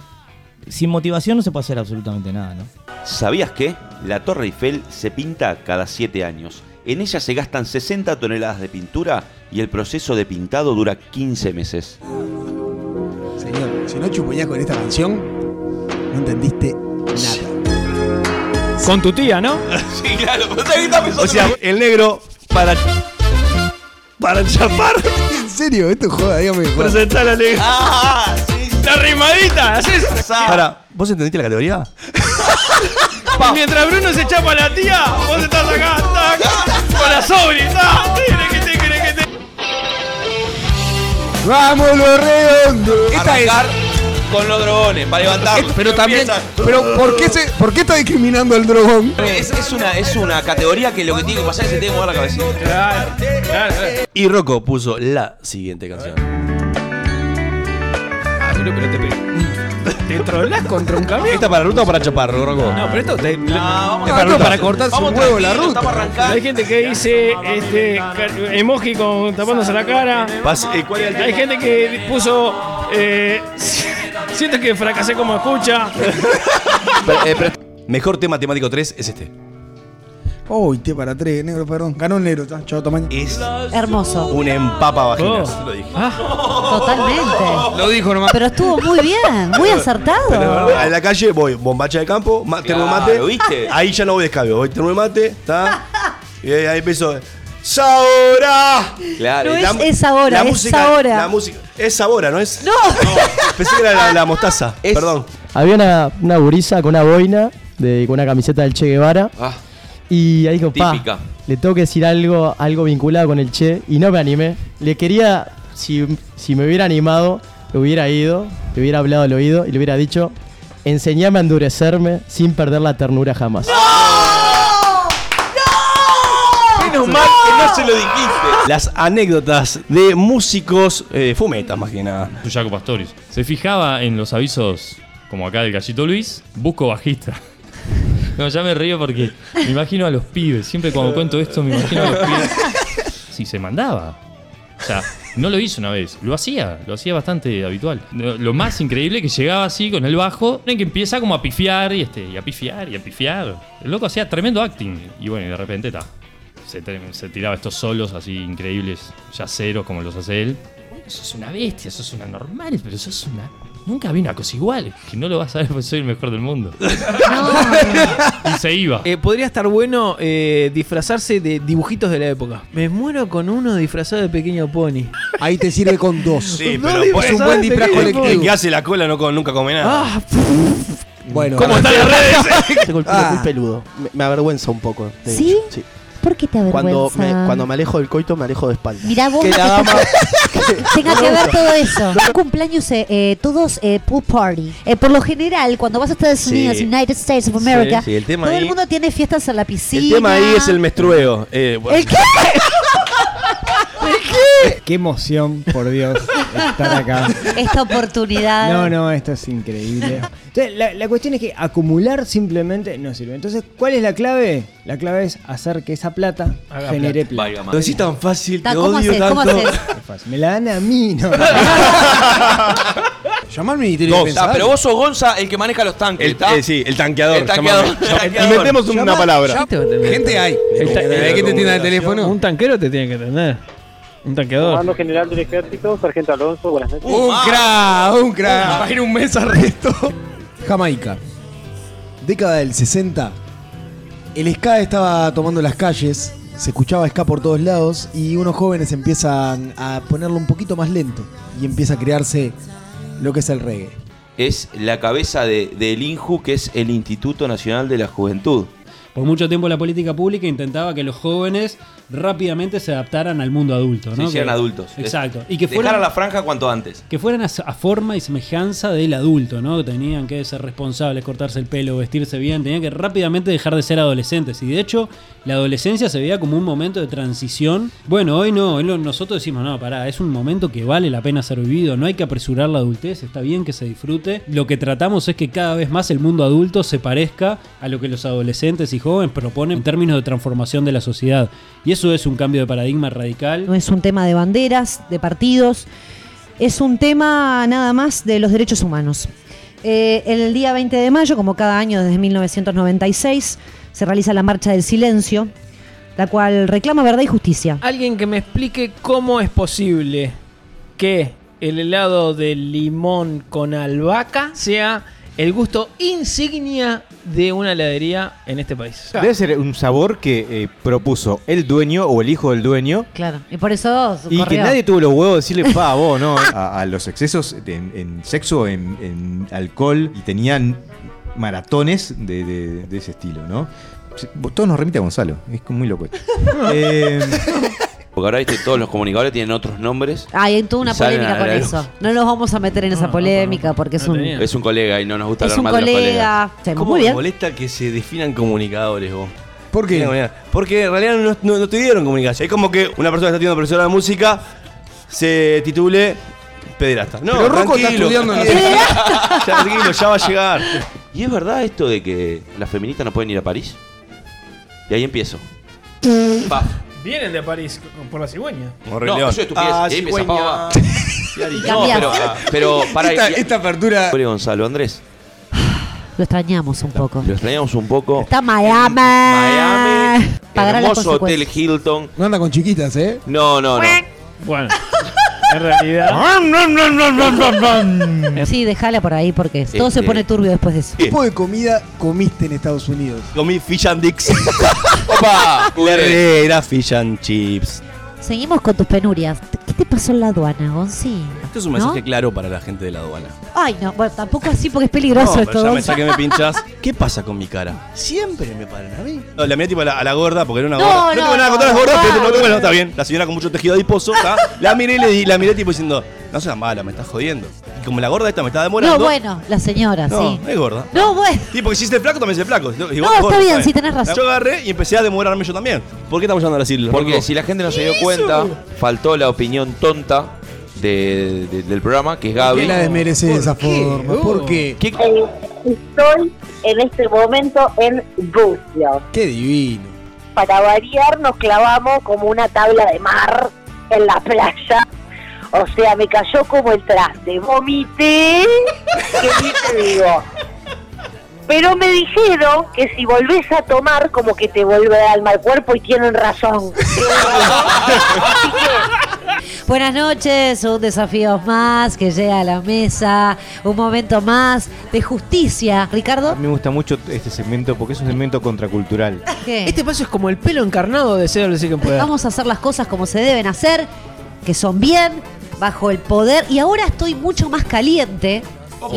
Sin motivación no se puede hacer absolutamente nada, ¿no? ¿Sabías que la Torre Eiffel se pinta cada 7 años? En ella se gastan 60 toneladas de pintura y el proceso de pintado dura 15 meses. Señor, si no chupoñás con esta canción, no entendiste nada. Con tu tía, ¿no? (laughs) sí, claro. O sea, el negro para. Para chapar. (laughs) ¿En serio? Esto es joda, dígame. Presentar a negro. Ah, La rimadita, ¿haces? Para, ¿vos entendiste la categoría? Y mientras Bruno se chapa a la tía, vos estás acá, tac, con la sobri. ¡Vamos los redondos! Esta es. Arrancar con los drogones, para levantarlos. Pero también. Pero ¿por qué, se, ¿por qué está discriminando al drogón? Es, es una, es una categoría que lo que tiene que pasar es que se tiene que mover la cabecita. Claro, claro, claro. Y Rocco puso la siguiente canción. Ah, pero, pero te, te trolás contra un camión. ¿Esta para ruta o para chapar, Rocco? No, pero esto te, vamos es a para, ruta. para cortarse Vamos un huevo la ruta. Hay gente que dice este emoji con tapándose la cara. Pas- eh, ¿cuál era el Hay gente que puso eh, siento que fracasé como escucha. (laughs) Mejor tema temático 3 es este. Uy, té para tres, negro, perdón. Ganó el negro, chao, tamaño. Es Hermoso. un empapa vaginas. Oh. Lo dije. Totalmente. Lo dijo nomás. Pero estuvo muy bien, muy acertado. Pero en la calle voy, bombacha de campo, ma- termo mate. Claro, ¿viste? Ahí ya no voy de escabio, voy termo mate, ¿está? y ahí, ahí empiezo. ¡Sabora! Claro. No es la- esa hora, es música, ahora. La música. Es sabora, ¿no es? No. Pensé que era la, la mostaza. Es- Perdón. Había una, una gurisa con una boina, de, con una camiseta del Che Guevara. Ah, Y ahí dijo, pa, típica. le tengo que decir algo, algo vinculado con el Che. Y no me animé. Le quería, si, si me hubiera animado, le hubiera ido, le hubiera hablado al oído y le hubiera dicho, enseñame a endurecerme sin perder la ternura jamás. Menos mal que no se lo dijiste. Las anécdotas de músicos eh, fumetas, más que nada. Jaco Pastorius. Se fijaba en los avisos, como acá del Gallito Luis, busco bajista. No, ya me río porque me imagino a los pibes. Siempre cuando cuento esto me imagino a los pibes. Si se mandaba. O sea, no lo hizo una vez, lo hacía, lo hacía bastante habitual. Lo más increíble que llegaba así con el bajo, en que empieza como a pifiar y este, y a pifiar y a pifiar. El loco hacía tremendo acting. Y bueno, y de repente ta, se, tiraba estos solos así increíbles, yaceros como los hace él. Eso es una bestia, eso es una normal, pero eso es una. Nunca vi una cosa igual. Que no lo vas a ver porque soy el mejor del mundo. (laughs) (laughs) y se iba. Eh, podría estar bueno eh, disfrazarse de dibujitos de la época. Me muero con uno disfrazado de pequeño pony. Ahí te sirve con dos. Sí, pero es un ¿sabes buen disfraz qué? el colectivo. que hace la cola no, nunca come nada. Ah, Bueno, ¿Cómo están las redes? (laughs) Tengo el pelo Ah. muy peludo. Me, me avergüenza un poco. de ¿Sí? hecho, sí. ¿Por qué te Cuando avergüenza? me, cuando me alejo del coito, me alejo de espalda. Mirá vos Que la (laughs) dama. tenga que ver todo eso. Cumpleaños, eh, eh, todos eh, pool party. Eh, por lo general, cuando vas a Estados Sí. Unidos, United States of America, Sí, el tema todo ahí- el mundo tiene fiestas en la piscina. El tema ahí es el menstrueo. Eh, bueno. ¿El qué? (laughs) (laughs) Qué emoción, por Dios, estar acá. Esta oportunidad. No, no, esto es increíble. Entonces, la, la cuestión es que acumular simplemente no sirve. Entonces, ¿cuál es la clave? La clave es hacer que esa plata Haga genere plata. plata. Lo decís tan fácil, te Ta, ¿Cómo odio haces? ¿Cómo tanto. haces? (laughs) Es fácil. Me la dan a mí, no. (laughs) Llamá al Ministerio Dos. de Ah, pero vos sos Gonza el que maneja los tanques, El, eh, sí, el tanqueador. El tanqueador. El. Inventemos una Llama- palabra. Gente hay. El ta- ¿Hay que te tiene el teléfono? Un tanquero te tiene que tener. Un tanqueador. Comando General del Ejército, Sargento Alonso, buenas noches. Un ah. crack, un crack. Imagina un mes arresto. Jamaica. Década del 60. El ska estaba tomando las calles. Se escuchaba ska por todos lados. Y unos jóvenes empiezan a ponerlo un poquito más lento. Y empieza a crearse lo que es el reggae. es la cabeza de- del INJU, que es el Instituto Nacional de la Juventud. Por mucho tiempo la política pública intentaba que los jóvenes rápidamente se adaptaran al mundo adulto. Se ¿no? hicieran Que- adultos. Exacto. Y que fueran, a la franja cuanto antes. que fueran a, a forma y semejanza del adulto, ¿no? Que tenían que ser responsables, cortarse el pelo, vestirse bien, tenían que rápidamente dejar de ser adolescentes. Y de hecho, la adolescencia se veía como un momento de transición. Bueno, hoy no, hoy nosotros decimos, no, pará, es un momento que vale la pena ser vivido, no hay que apresurar la adultez, está bien que se disfrute. Lo que tratamos es que cada vez más el mundo adulto se parezca a lo que los adolescentes y jóvenes proponen en términos de transformación de la sociedad. Y eso es un cambio de paradigma radical. No es un tema de banderas, de partidos, es un tema nada más de los derechos humanos. Eh, el día 20 de mayo, como cada año desde 1996, se realiza la Marcha del Silencio, la cual reclama verdad y justicia. Alguien que me explique cómo es posible que el helado de limón con albahaca sea el gusto insignia de una heladería en este país. Debe ser un sabor que eh, propuso el dueño o el hijo del dueño. Claro, y por eso Y que nadie tuvo los huevos de decirle, pa, vos, ¿no? (laughs) A, a los excesos en, en sexo, en, en alcohol, y tenían maratones de, de- de ese estilo, ¿no? Todo nos remite a Gonzalo, es muy loco. esto. (laughs) Eh, Porque ahora viste, todos los comunicadores tienen otros nombres. Hay toda una y polémica con eso. No nos vamos a meter en esa polémica porque es un, Es un colega y no nos gusta es hablar un mal de los colegas. colega. ¿Cómo muy me bien. molesta que se definan comunicadores vos? ¿Por qué? Porque en realidad no, no, no te dieron comunicación. Es como que una persona que está estudiando profesora de música se titule pederasta. No, Pero Rocco está tranquilo. estudiando en la- (laughs) Ya, tranquilo, ya va a llegar. ¿Y es verdad esto de que las feministas no pueden ir a París? Y ahí empiezo. Pa. Vienen de París por la cigüeña. No, eso es estupidez. Ah, y ahí empieza, cigüeña. No, (laughs) pero, pero para Esta, esta apertura. Gonzalo, Andrés, Lo extrañamos un poco. lo extrañamos un poco. Está Miami. Miami, Pagará las hermoso hotel. Hilton. No anda con chiquitas, ¿eh? No, no, no. Bueno, (laughs) en realidad. (laughs) (laughs) Sí, déjala por ahí porque todo se Este- pone turbio después de eso. ¿Qué tipo de comida comiste en Estados Unidos? Comí fish and dicks. (laughs) Opa, Herrera, fish and chips. Seguimos con tus penurias. ¿Qué te pasó en la aduana, Gonzi? Esto es un ¿No? mensaje claro para la gente de la aduana. Ay, no, bueno, tampoco así porque es peligroso no, esto, pero ya me Gonzi. saqué, me pinchas. (laughs) ¿Qué pasa con mi cara? Siempre me paran a mí. No, la miré tipo a la, a la gorda porque era una No, gorda. no, tengo nada no, contra las no, gordas, no, pero no, no, bueno, no. está bien. La señora con mucho tejido adiposo, ¿está? La miré y le di, la miré tipo diciendo, no seas mala, me estás jodiendo. Y como la gorda esta me estaba demorando. No, bueno, la señora, No, sí. es gorda. No, bueno. Sí, porque si es flaco, también es flaco. No, está bien, ¿sabes? sí, tenés razón. Yo agarré y empecé a demorarme yo también. ¿Por qué estamos llamando a decirlo? Porque si la gente no se dio cuenta, faltó la opinión tonta de- de- del programa, que es ¿Por Gaby. qué la desmerece de esa forma? ¿Por qué? ¿Qué- Eh, estoy en este momento en Bucio. Qué divino. Para variar nos clavamos como una tabla de mar en la playa. O sea, me cayó como el traste. Vomité, que ni te digo. Pero me dijeron que si volvés a tomar, como que te vuelve al cuerpo y tienen razón. (laughs) Tienen razón. Así que Buenas noches, un desafío más que llega a la mesa, un momento más de justicia. Ricardo, a mí me gusta mucho este segmento porque es un segmento contracultural. ¿qué? Este paso es como el pelo encarnado de Cero que puede. Vamos a hacer las cosas como se deben hacer, que son bien, bajo el poder. Y ahora estoy mucho más caliente. No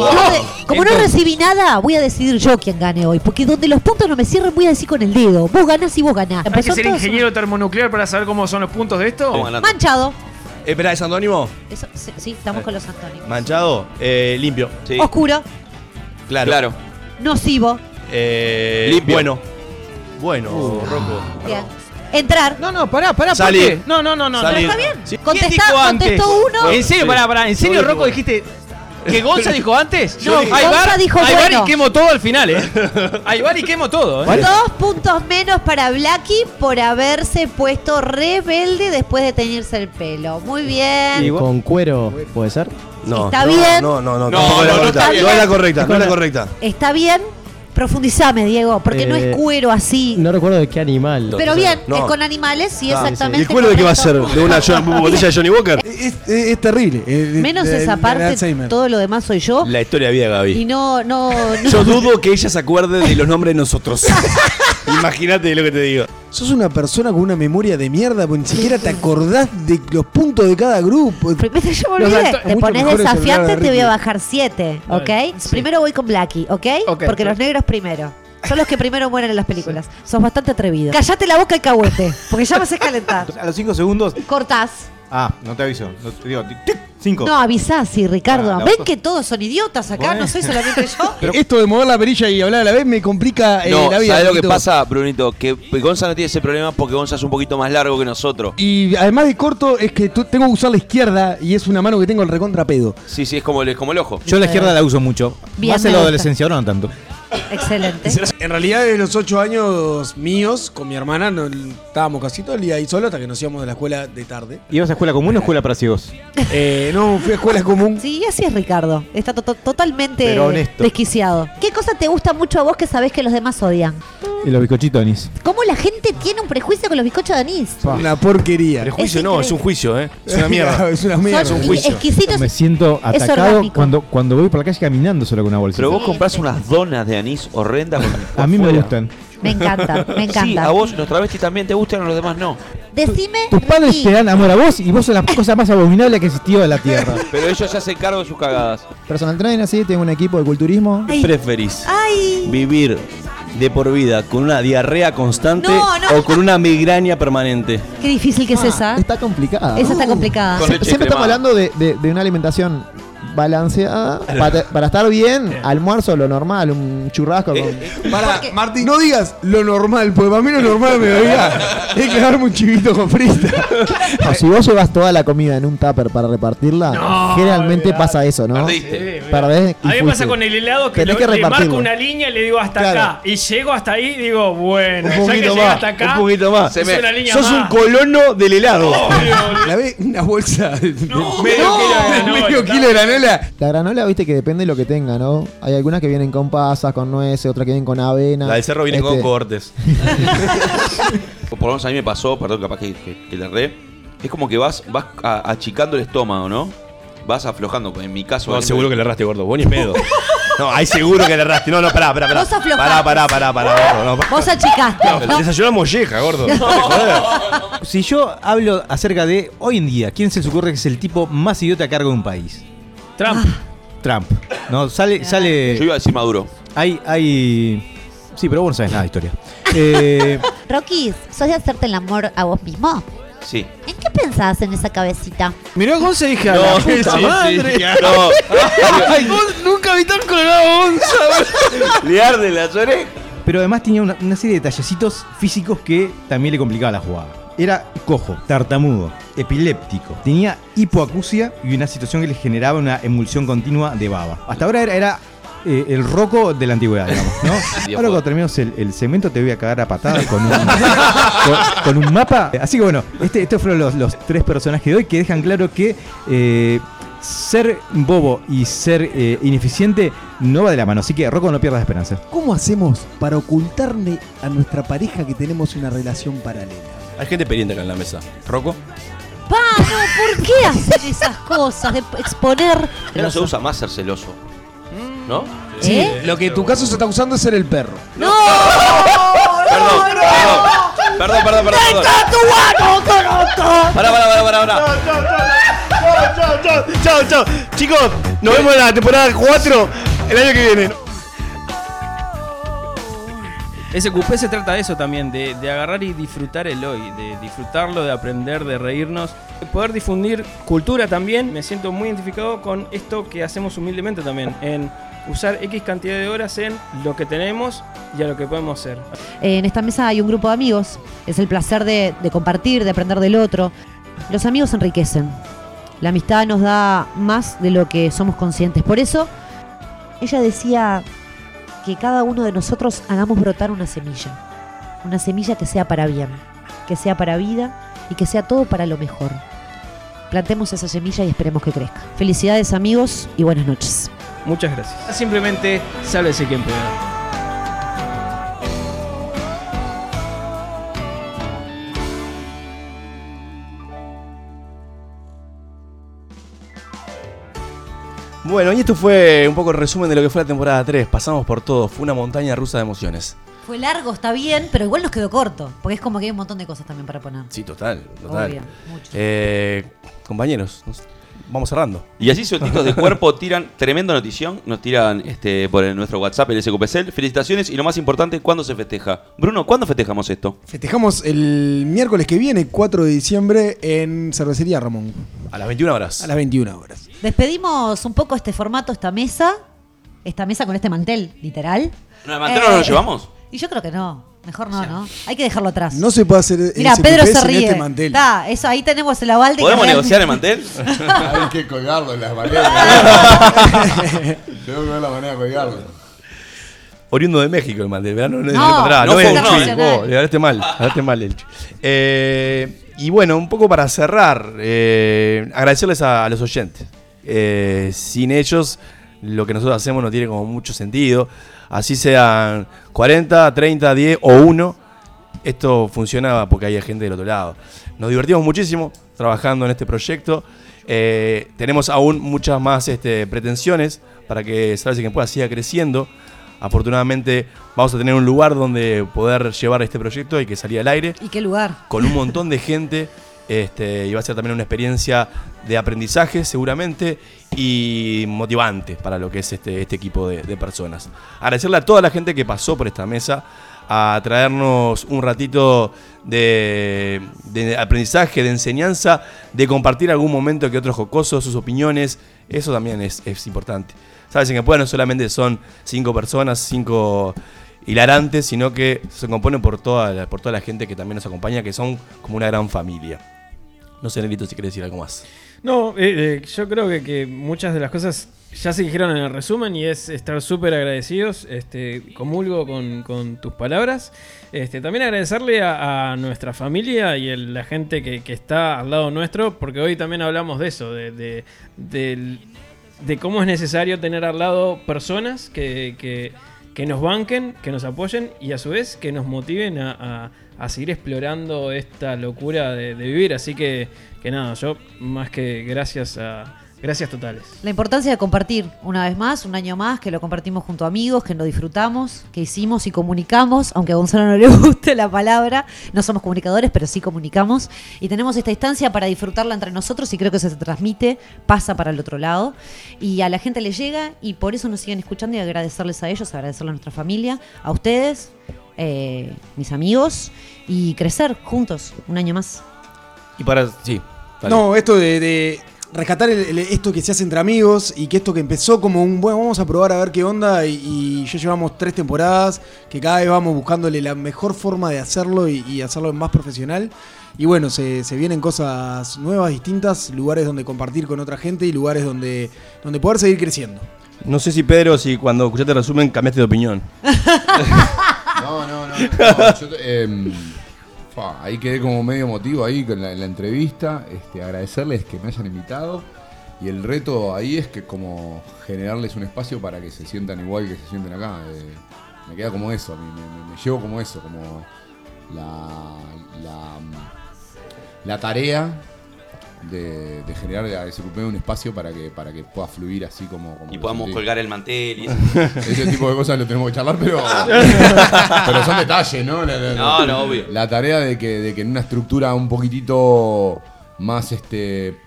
como no recibí nada, voy a decidir yo quién gane hoy. Porque donde los puntos no me cierren, voy a decir con el dedo. Vos ganás y vos ganás. ¿Hay que ser ingeniero termonuclear para saber cómo son los puntos de esto? Manchado. Eh, espera, ¿es antónimo? Eso, sí, sí, estamos con los Antónimos. Manchado, eh, limpio. Sí. Oscuro, Claro. Claro. nocivo, Eh, Limpio. Bueno. Bueno, Rocco. bien. Entrar. No, no, pará, pará, ¿por qué? No, no, no, no. Salir. no. Está bien. Sí. Contestá- ¿Quién dijo antes? contestó uno. ¿En serio, pará, pará? ¿En serio, Rocco, digo- dijiste que Gonza dijo antes? No, Hay Gonza bar, dijo hay bar bueno. y quemo todo al final, ¿eh? (laughs) Hay bar y quemo todo, ¿eh? Dos puntos menos para Blacky por haberse puesto rebelde después de teñirse el pelo. Muy bien. Con cuero, ¿puede ser? No. Está no, bien. No, no, no. No, tampoco es la no, no. No es la correcta, no es la correcta. Está bien. Profundizame, Diego, porque no Eh, es cuero así. No recuerdo de qué animal. Pero bien, No. es con animales, sí, Ah, exactamente. ¿Y el cuero de qué va a ser? ¿De una botella de Johnny Walker? Es, es- es terrible. eh, Menos de- esa parte, todo lo demás soy yo. La historia de vida, Y Gaby. no, no, no. Yo dudo que ella se acuerde de los nombres de nosotros. (laughs) Imagínate lo que te digo. Sos una persona con una memoria de mierda, porque ni siquiera te acordás de los puntos de cada grupo. Primero yo me olvidé. Te pones desafiante, de te voy a bajar 7, ¿ok? Sí. Primero voy con Blacky, ¿ok? Ok, Porque sí. los negros primero. Son los que primero mueren en las películas. Sos bastante atrevido. Callate la boca el cahuete, porque ya me haces calentar. (laughs) A los 5 segundos. Cortás. Ah, no te aviso. No te digo. tic, tic, Cinco. No, avisás, sí, Ricardo. Ah, la ¿Ven que todos son idiotas acá? No soy solamente yo. (laughs) Pero esto de mover la perilla y hablar a la vez me complica eh, No, la vida. ¿sabes lo que pasa, Brunito? Que Gonza no tiene ese problema porque Gonza es un poquito más largo que nosotros. Y además de corto, es que tú- tengo que usar la izquierda y es una mano que tengo el recontra pedo. Sí, sí, es como el, es como el ojo. Yo la izquierda la uso mucho. Bien, Más en me la gusta. adolescencia, ahora no tanto. Excelente. En realidad, desde los ocho años míos, con mi hermana, no, estábamos casi todo el día ahí solo hasta que nos íbamos de la escuela de tarde. ¿Ibas a escuela común o escuela para ciegos? Eh, no, fui a escuela común. Sí, así es Ricardo. Está to- to- totalmente Pero honesto. desquiciado. ¿Qué cosa te gusta mucho a vos que sabés que los demás odian? Y los bizcochitos anís. ¿Cómo la gente tiene un prejuicio con los bizcochos de anís? Una porquería. Prejuicio Es no, es un juicio, ¿eh? Es una mierda. (laughs) es una mierda. Es un Son juicio. exquisitos. Me siento atacado orgánico. cuando, cuando voy por la calle caminando solo con una bolsita. Pero vos comprás unas donas de anís horrendas. (laughs) A mí me fuera. gustan. Me encanta, me encanta. Sí, a vos los travestis también te gustan, a los demás no. Decime. Tus padres Ricky, te dan amor a vos y vos sos la (laughs) cosa más abominable que existió en la tierra. (laughs) Pero ellos se hacen cargo de sus cagadas. Personal trainer, así, tengo un equipo de culturismo. Ay. ¿Preferís Ay. vivir de por vida con una diarrea constante No, no. o con una migraña permanente? Qué difícil que es esa. Está complicada. Esa está complicada. Con Sie- leche Siempre estamos cremada. hablando de, de- de una alimentación balanceada. Para, para estar bien, almuerzo, lo normal, un churrasco con. Para, Martín, no digas lo normal, porque para mí lo normal me diga (laughs) es que darme un chivito con frita. (laughs) No, si vos llevas toda la comida en un tupper para repartirla, No, generalmente olvidate. pasa eso, ¿no? Perdiste. Perdés y A mí me pasa fuiste. con el helado que, Tenés lo- que le marco una línea y le digo hasta Claro. acá. Y llego hasta ahí y digo, bueno, Un ya que poquito llegué más, hasta acá, un poquito más. Se es me- una línea Sos un más. colono del helado. La ve una bolsa de medio, no, kilo, de- no, medio kilo de granola. La granola, viste que depende de lo que tenga, ¿no? Hay algunas que vienen con pasas, con nueces, otras que vienen con avena. La del cerro viene con Este, cortes. (laughs) Por lo menos a mí me pasó, perdón, capaz que, que, que le erré. Es como que vas, vas a- achicando el estómago, ¿no? Vas aflojando. En mi caso. No, seguro que le erraste, gordo. Vos ni pedo. (laughs) No, ahí seguro que le erraste. No, no, pará, pará, pará. Vos aflojaste. Pará, pará, pará, pará, gordo. No, pa- Vos achicaste. no, ¿no? Desayunó molleja, gordo. Si yo hablo acerca de hoy en día, ¿quién se les ocurre que es el tipo más idiota a cargo de un país? Trump. Trump. No, sale, Yo sale. iba a decir Maduro. Hay, hay. Sí, pero vos no sabes nada de historia. (laughs) Eh, Rocky, ¿sos de hacerte el amor a vos mismo? Sí. ¿En qué pensás en esa cabecita? Mirá se dije a No, la puta sí, sí, madre. no. (laughs) Ay, vos nunca vi tan colorado Gonza. Le arde las orejas. pero además tenía una, una serie de detallecitos físicos que también le complicaba la jugada. Era cojo, tartamudo, epiléptico, tenía hipoacusia y una situación que le generaba una emulsión continua de baba. Hasta ahora era, era, eh, el roco de la antigüedad, digamos, ¿no? (laughs) Ahora cuando terminemos el, el segmento te voy a cagar a patadas con un, (laughs) con, con un mapa. Así que bueno, este, estos fueron los, los tres personajes de hoy que dejan claro que eh, ser bobo y ser eh, ineficiente no va de la mano. Así que Rocco no pierdas esperanza. ¿Cómo hacemos para ocultarle a nuestra pareja que tenemos una relación paralela? Hay gente pendiente acá en la mesa. ¿Roco? Pa, no, ¿por qué hacer esas cosas? De exponer. Ya no se usa más ser celoso. ¿No? Sí, ¿Eh? lo que en tu caso se está usando es ser el perro. ¡No! Perdón, perdón. Perdón, perdón, perdón. perdón. Pará, pará, pará, pará, pará. Chao, chao, chao, chao. Chicos, nos vemos en la temporada 4 el año que viene. SQP se trata de eso también, de, de agarrar y disfrutar el hoy, de disfrutarlo, de aprender, de reírnos, de poder difundir cultura también. Me siento muy identificado con esto que hacemos humildemente también, en usar X cantidad de horas en lo que tenemos y a lo que podemos ser. En esta mesa hay un grupo de amigos. Es el placer de, de compartir, de aprender del otro. Los amigos enriquecen. La amistad nos da más de lo que somos conscientes. Por eso, ella decía que cada uno de nosotros hagamos brotar una semilla. Una semilla que sea para bien, que sea para vida y que sea todo para lo mejor. Plantemos esa semilla y esperemos que crezca. Felicidades amigos y buenas noches. Muchas gracias. Simplemente sálvese quien pueda. Bueno, y esto fue un poco el resumen de lo que fue la temporada 3. Pasamos por todo. Fue una montaña rusa de emociones. Fue largo, está bien, pero igual nos quedó corto. Porque es como que hay un montón de cosas también para poner. Sí, total, total. Obvio, mucho. Eh, compañeros, vamos cerrando. Y así sueltitos de (laughs) cuerpo tiran tremenda notición, nos tiran este, por el- nuestro WhatsApp, el SQPCL. Felicitaciones y lo más importante, ¿cuándo se festeja? Bruno, ¿cuándo festejamos esto? Festejamos el miércoles que viene, 4 de diciembre, en Cervecería Ramón. A las 21 horas. A las 21 horas. Despedimos un poco este formato, esta mesa. Esta mesa con este mantel, literal. ¿No, el mantel no lo Eh, llevamos? Y yo creo que no. Mejor no, ¿no? Hay que dejarlo atrás. No se puede hacer Mira, Pedro se sin ríe. este mantel. Está, eso, ahí tenemos el aval de que ¿Podemos realmente- negociar el mantel? (laughs) Hay que colgarlo en las maneras. (laughs) Tengo que ver la manera de colgarlo. Oriundo de México, el mantel. ¿verdad? No, no, No, no, no no es fue el uno, Chuy. eh. Vos, le hablaste mal. le hablaste mal, el Chuy. Eh, y bueno, un poco para cerrar, eh, agradecerles a, a los oyentes. Eh, sin ellos, lo que nosotros hacemos no tiene como mucho sentido. Así sean 40, 30, 10 o 1. Esto funciona porque hay gente del otro lado. Nos divertimos muchísimo trabajando en este proyecto. Eh, tenemos aún muchas más este, pretensiones para que Sabes que pueda siga creciendo. Afortunadamente vamos a tener un lugar donde poder llevar este proyecto y que salga al aire ¿Y qué lugar? con un montón de gente. Este, y va a ser también una experiencia de aprendizaje seguramente y motivante para lo que es este, este equipo de, personas. Agradecerle a toda la gente que pasó por esta mesa a traernos un ratito de, aprendizaje, de enseñanza, de compartir algún momento que otro jocoso, sus opiniones. Eso también es, es importante. Sabes, en que pueda no solamente son cinco personas, cinco hilarantes, sino que se componen por toda, la, por toda la gente que también nos acompaña, que son como una gran familia. No sé, Nelito, si querés decir algo más. No, eh, eh, yo creo que, que muchas de las cosas ya se dijeron en el resumen y es estar súper agradecidos. Este, comulgo con, con tus palabras. Este, también agradecerle a, nuestra familia y a la gente que, que está al lado nuestro, porque hoy también hablamos de eso, de, de, de cómo es necesario tener al lado personas que, que- que nos banquen, que nos apoyen y a su vez que nos motiven a, a- a seguir explorando esta locura de vivir. Así que, que nada, yo más que gracias a... Gracias totales. La importancia de compartir una vez más, un año más, que lo compartimos junto a amigos, que lo disfrutamos, que hicimos y comunicamos, aunque a Gonzalo no le (laughs) guste la palabra, no somos comunicadores, pero sí comunicamos. Y tenemos esta instancia para disfrutarla entre nosotros y creo que eso se transmite, pasa para el otro lado. Y a la gente le llega y por eso nos siguen escuchando y agradecerles a ellos, agradecerle a nuestra familia, a ustedes, eh, mis amigos, y crecer juntos un año más. Y para. Sí. Dale. No, esto de, de rescatar el- el- esto que se hace entre amigos y que esto que empezó como un, bueno, vamos a probar a ver qué onda y, y ya llevamos tres temporadas, que cada vez vamos buscándole la mejor forma de hacerlo y, y hacerlo más profesional. Y bueno, se, se vienen cosas nuevas, distintas, lugares donde compartir con otra gente y lugares donde, donde poder seguir creciendo. No sé si Pedro, si cuando escuchaste el resumen cambiaste de opinión. (laughs) No, no, no. no, yo te- ahí quedé como medio emotivo ahí con la, en la entrevista. Este, agradecerles que me hayan invitado. Y el reto ahí es que como generarles un espacio para que se sientan igual que se sienten acá. Eh, me queda como eso, me, me- me llevo como eso, como la, la tarea de, de generar a SQP un espacio para que, para que pueda fluir así como... como Y podamos sentí. colgar el mantel y. (laughs) Ese tipo de cosas lo tenemos que charlar, pero. (laughs) pero son detalles, ¿no? La, la- No, no, obvio. La tarea de que, de que en una estructura un poquitito más este.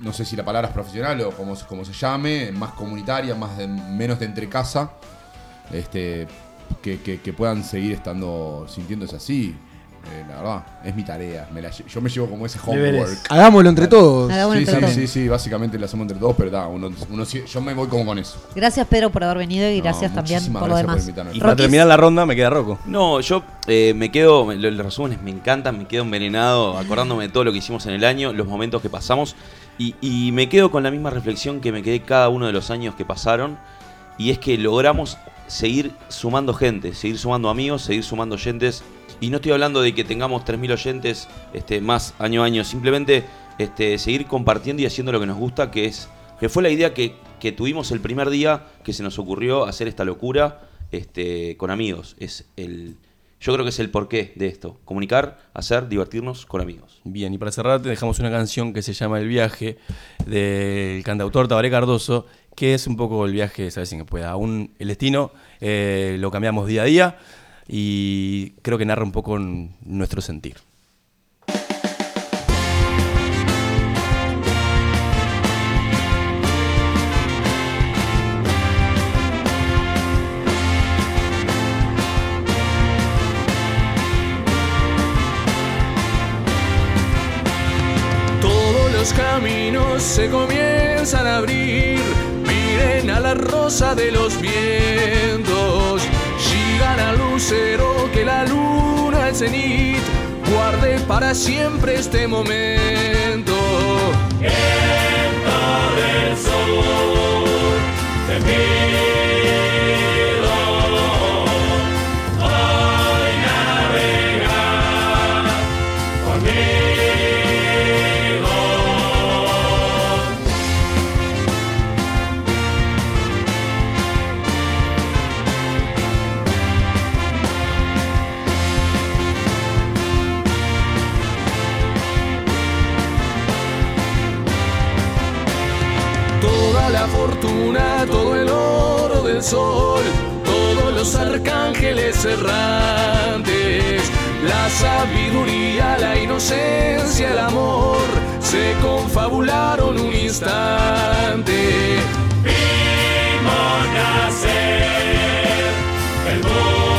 No sé si la palabra es profesional o como, se- como se llame, más comunitaria, más de- menos de entre casa. Este. Que, que- que puedan seguir estando sintiéndose así. Eh, la verdad, es mi tarea. Me la lle- yo me llevo como ese homework. Hagámoslo entre todos. Hagámoslo sí, entre sí, todos. sí, sí, básicamente lo hacemos entre todos, pero da, uno, uno sí- yo me voy como con eso. Gracias Pedro por haber venido y No, gracias también muchísimas por lo gracias por demás. invitarme. Y para Roquis, terminar la ronda me queda Rocco. No, yo eh, me quedo, lo- los resúmenes me encantan, me quedo envenenado acordándome de todo lo que hicimos en el año, los momentos que pasamos y, y me quedo con la misma reflexión que me quedé cada uno de los años que pasaron y es que logramos seguir sumando gente, seguir sumando amigos, seguir sumando oyentes y no estoy hablando de que tengamos 3.000 oyentes este, más año a año, simplemente este, seguir compartiendo y haciendo lo que nos gusta, que es que fue la idea que, que tuvimos el primer día que se nos ocurrió hacer esta locura este, con amigos. Es el, yo creo que es el porqué de esto. Comunicar, hacer, divertirnos con amigos. Bien, y para cerrar te dejamos una canción que se llama El viaje del cantautor Tabaré Cardoso, que es un poco el viaje, sabes si que pueda. Aún el destino eh, lo cambiamos día a día y creo que narra un poco nuestro sentir. Todos los caminos se comienzan a abrir. Miren a la rosa de los pies. Al lucero que la luna el cenit guarde para siempre este momento. Viento del sur, sol, todos los arcángeles errantes, la sabiduría, la inocencia, el amor, se confabularon un instante. Vimos nacer el mundo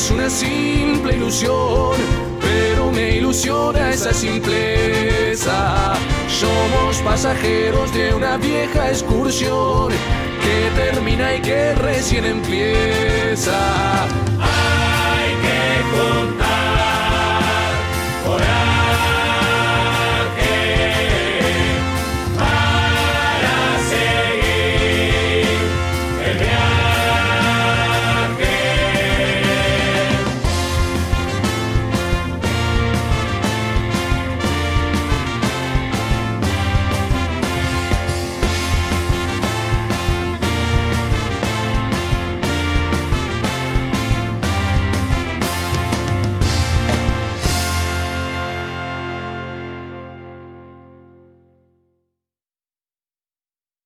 es una simple ilusión, pero me ilusiona esa simpleza. Somos pasajeros de una vieja excursión que termina y que recién empieza.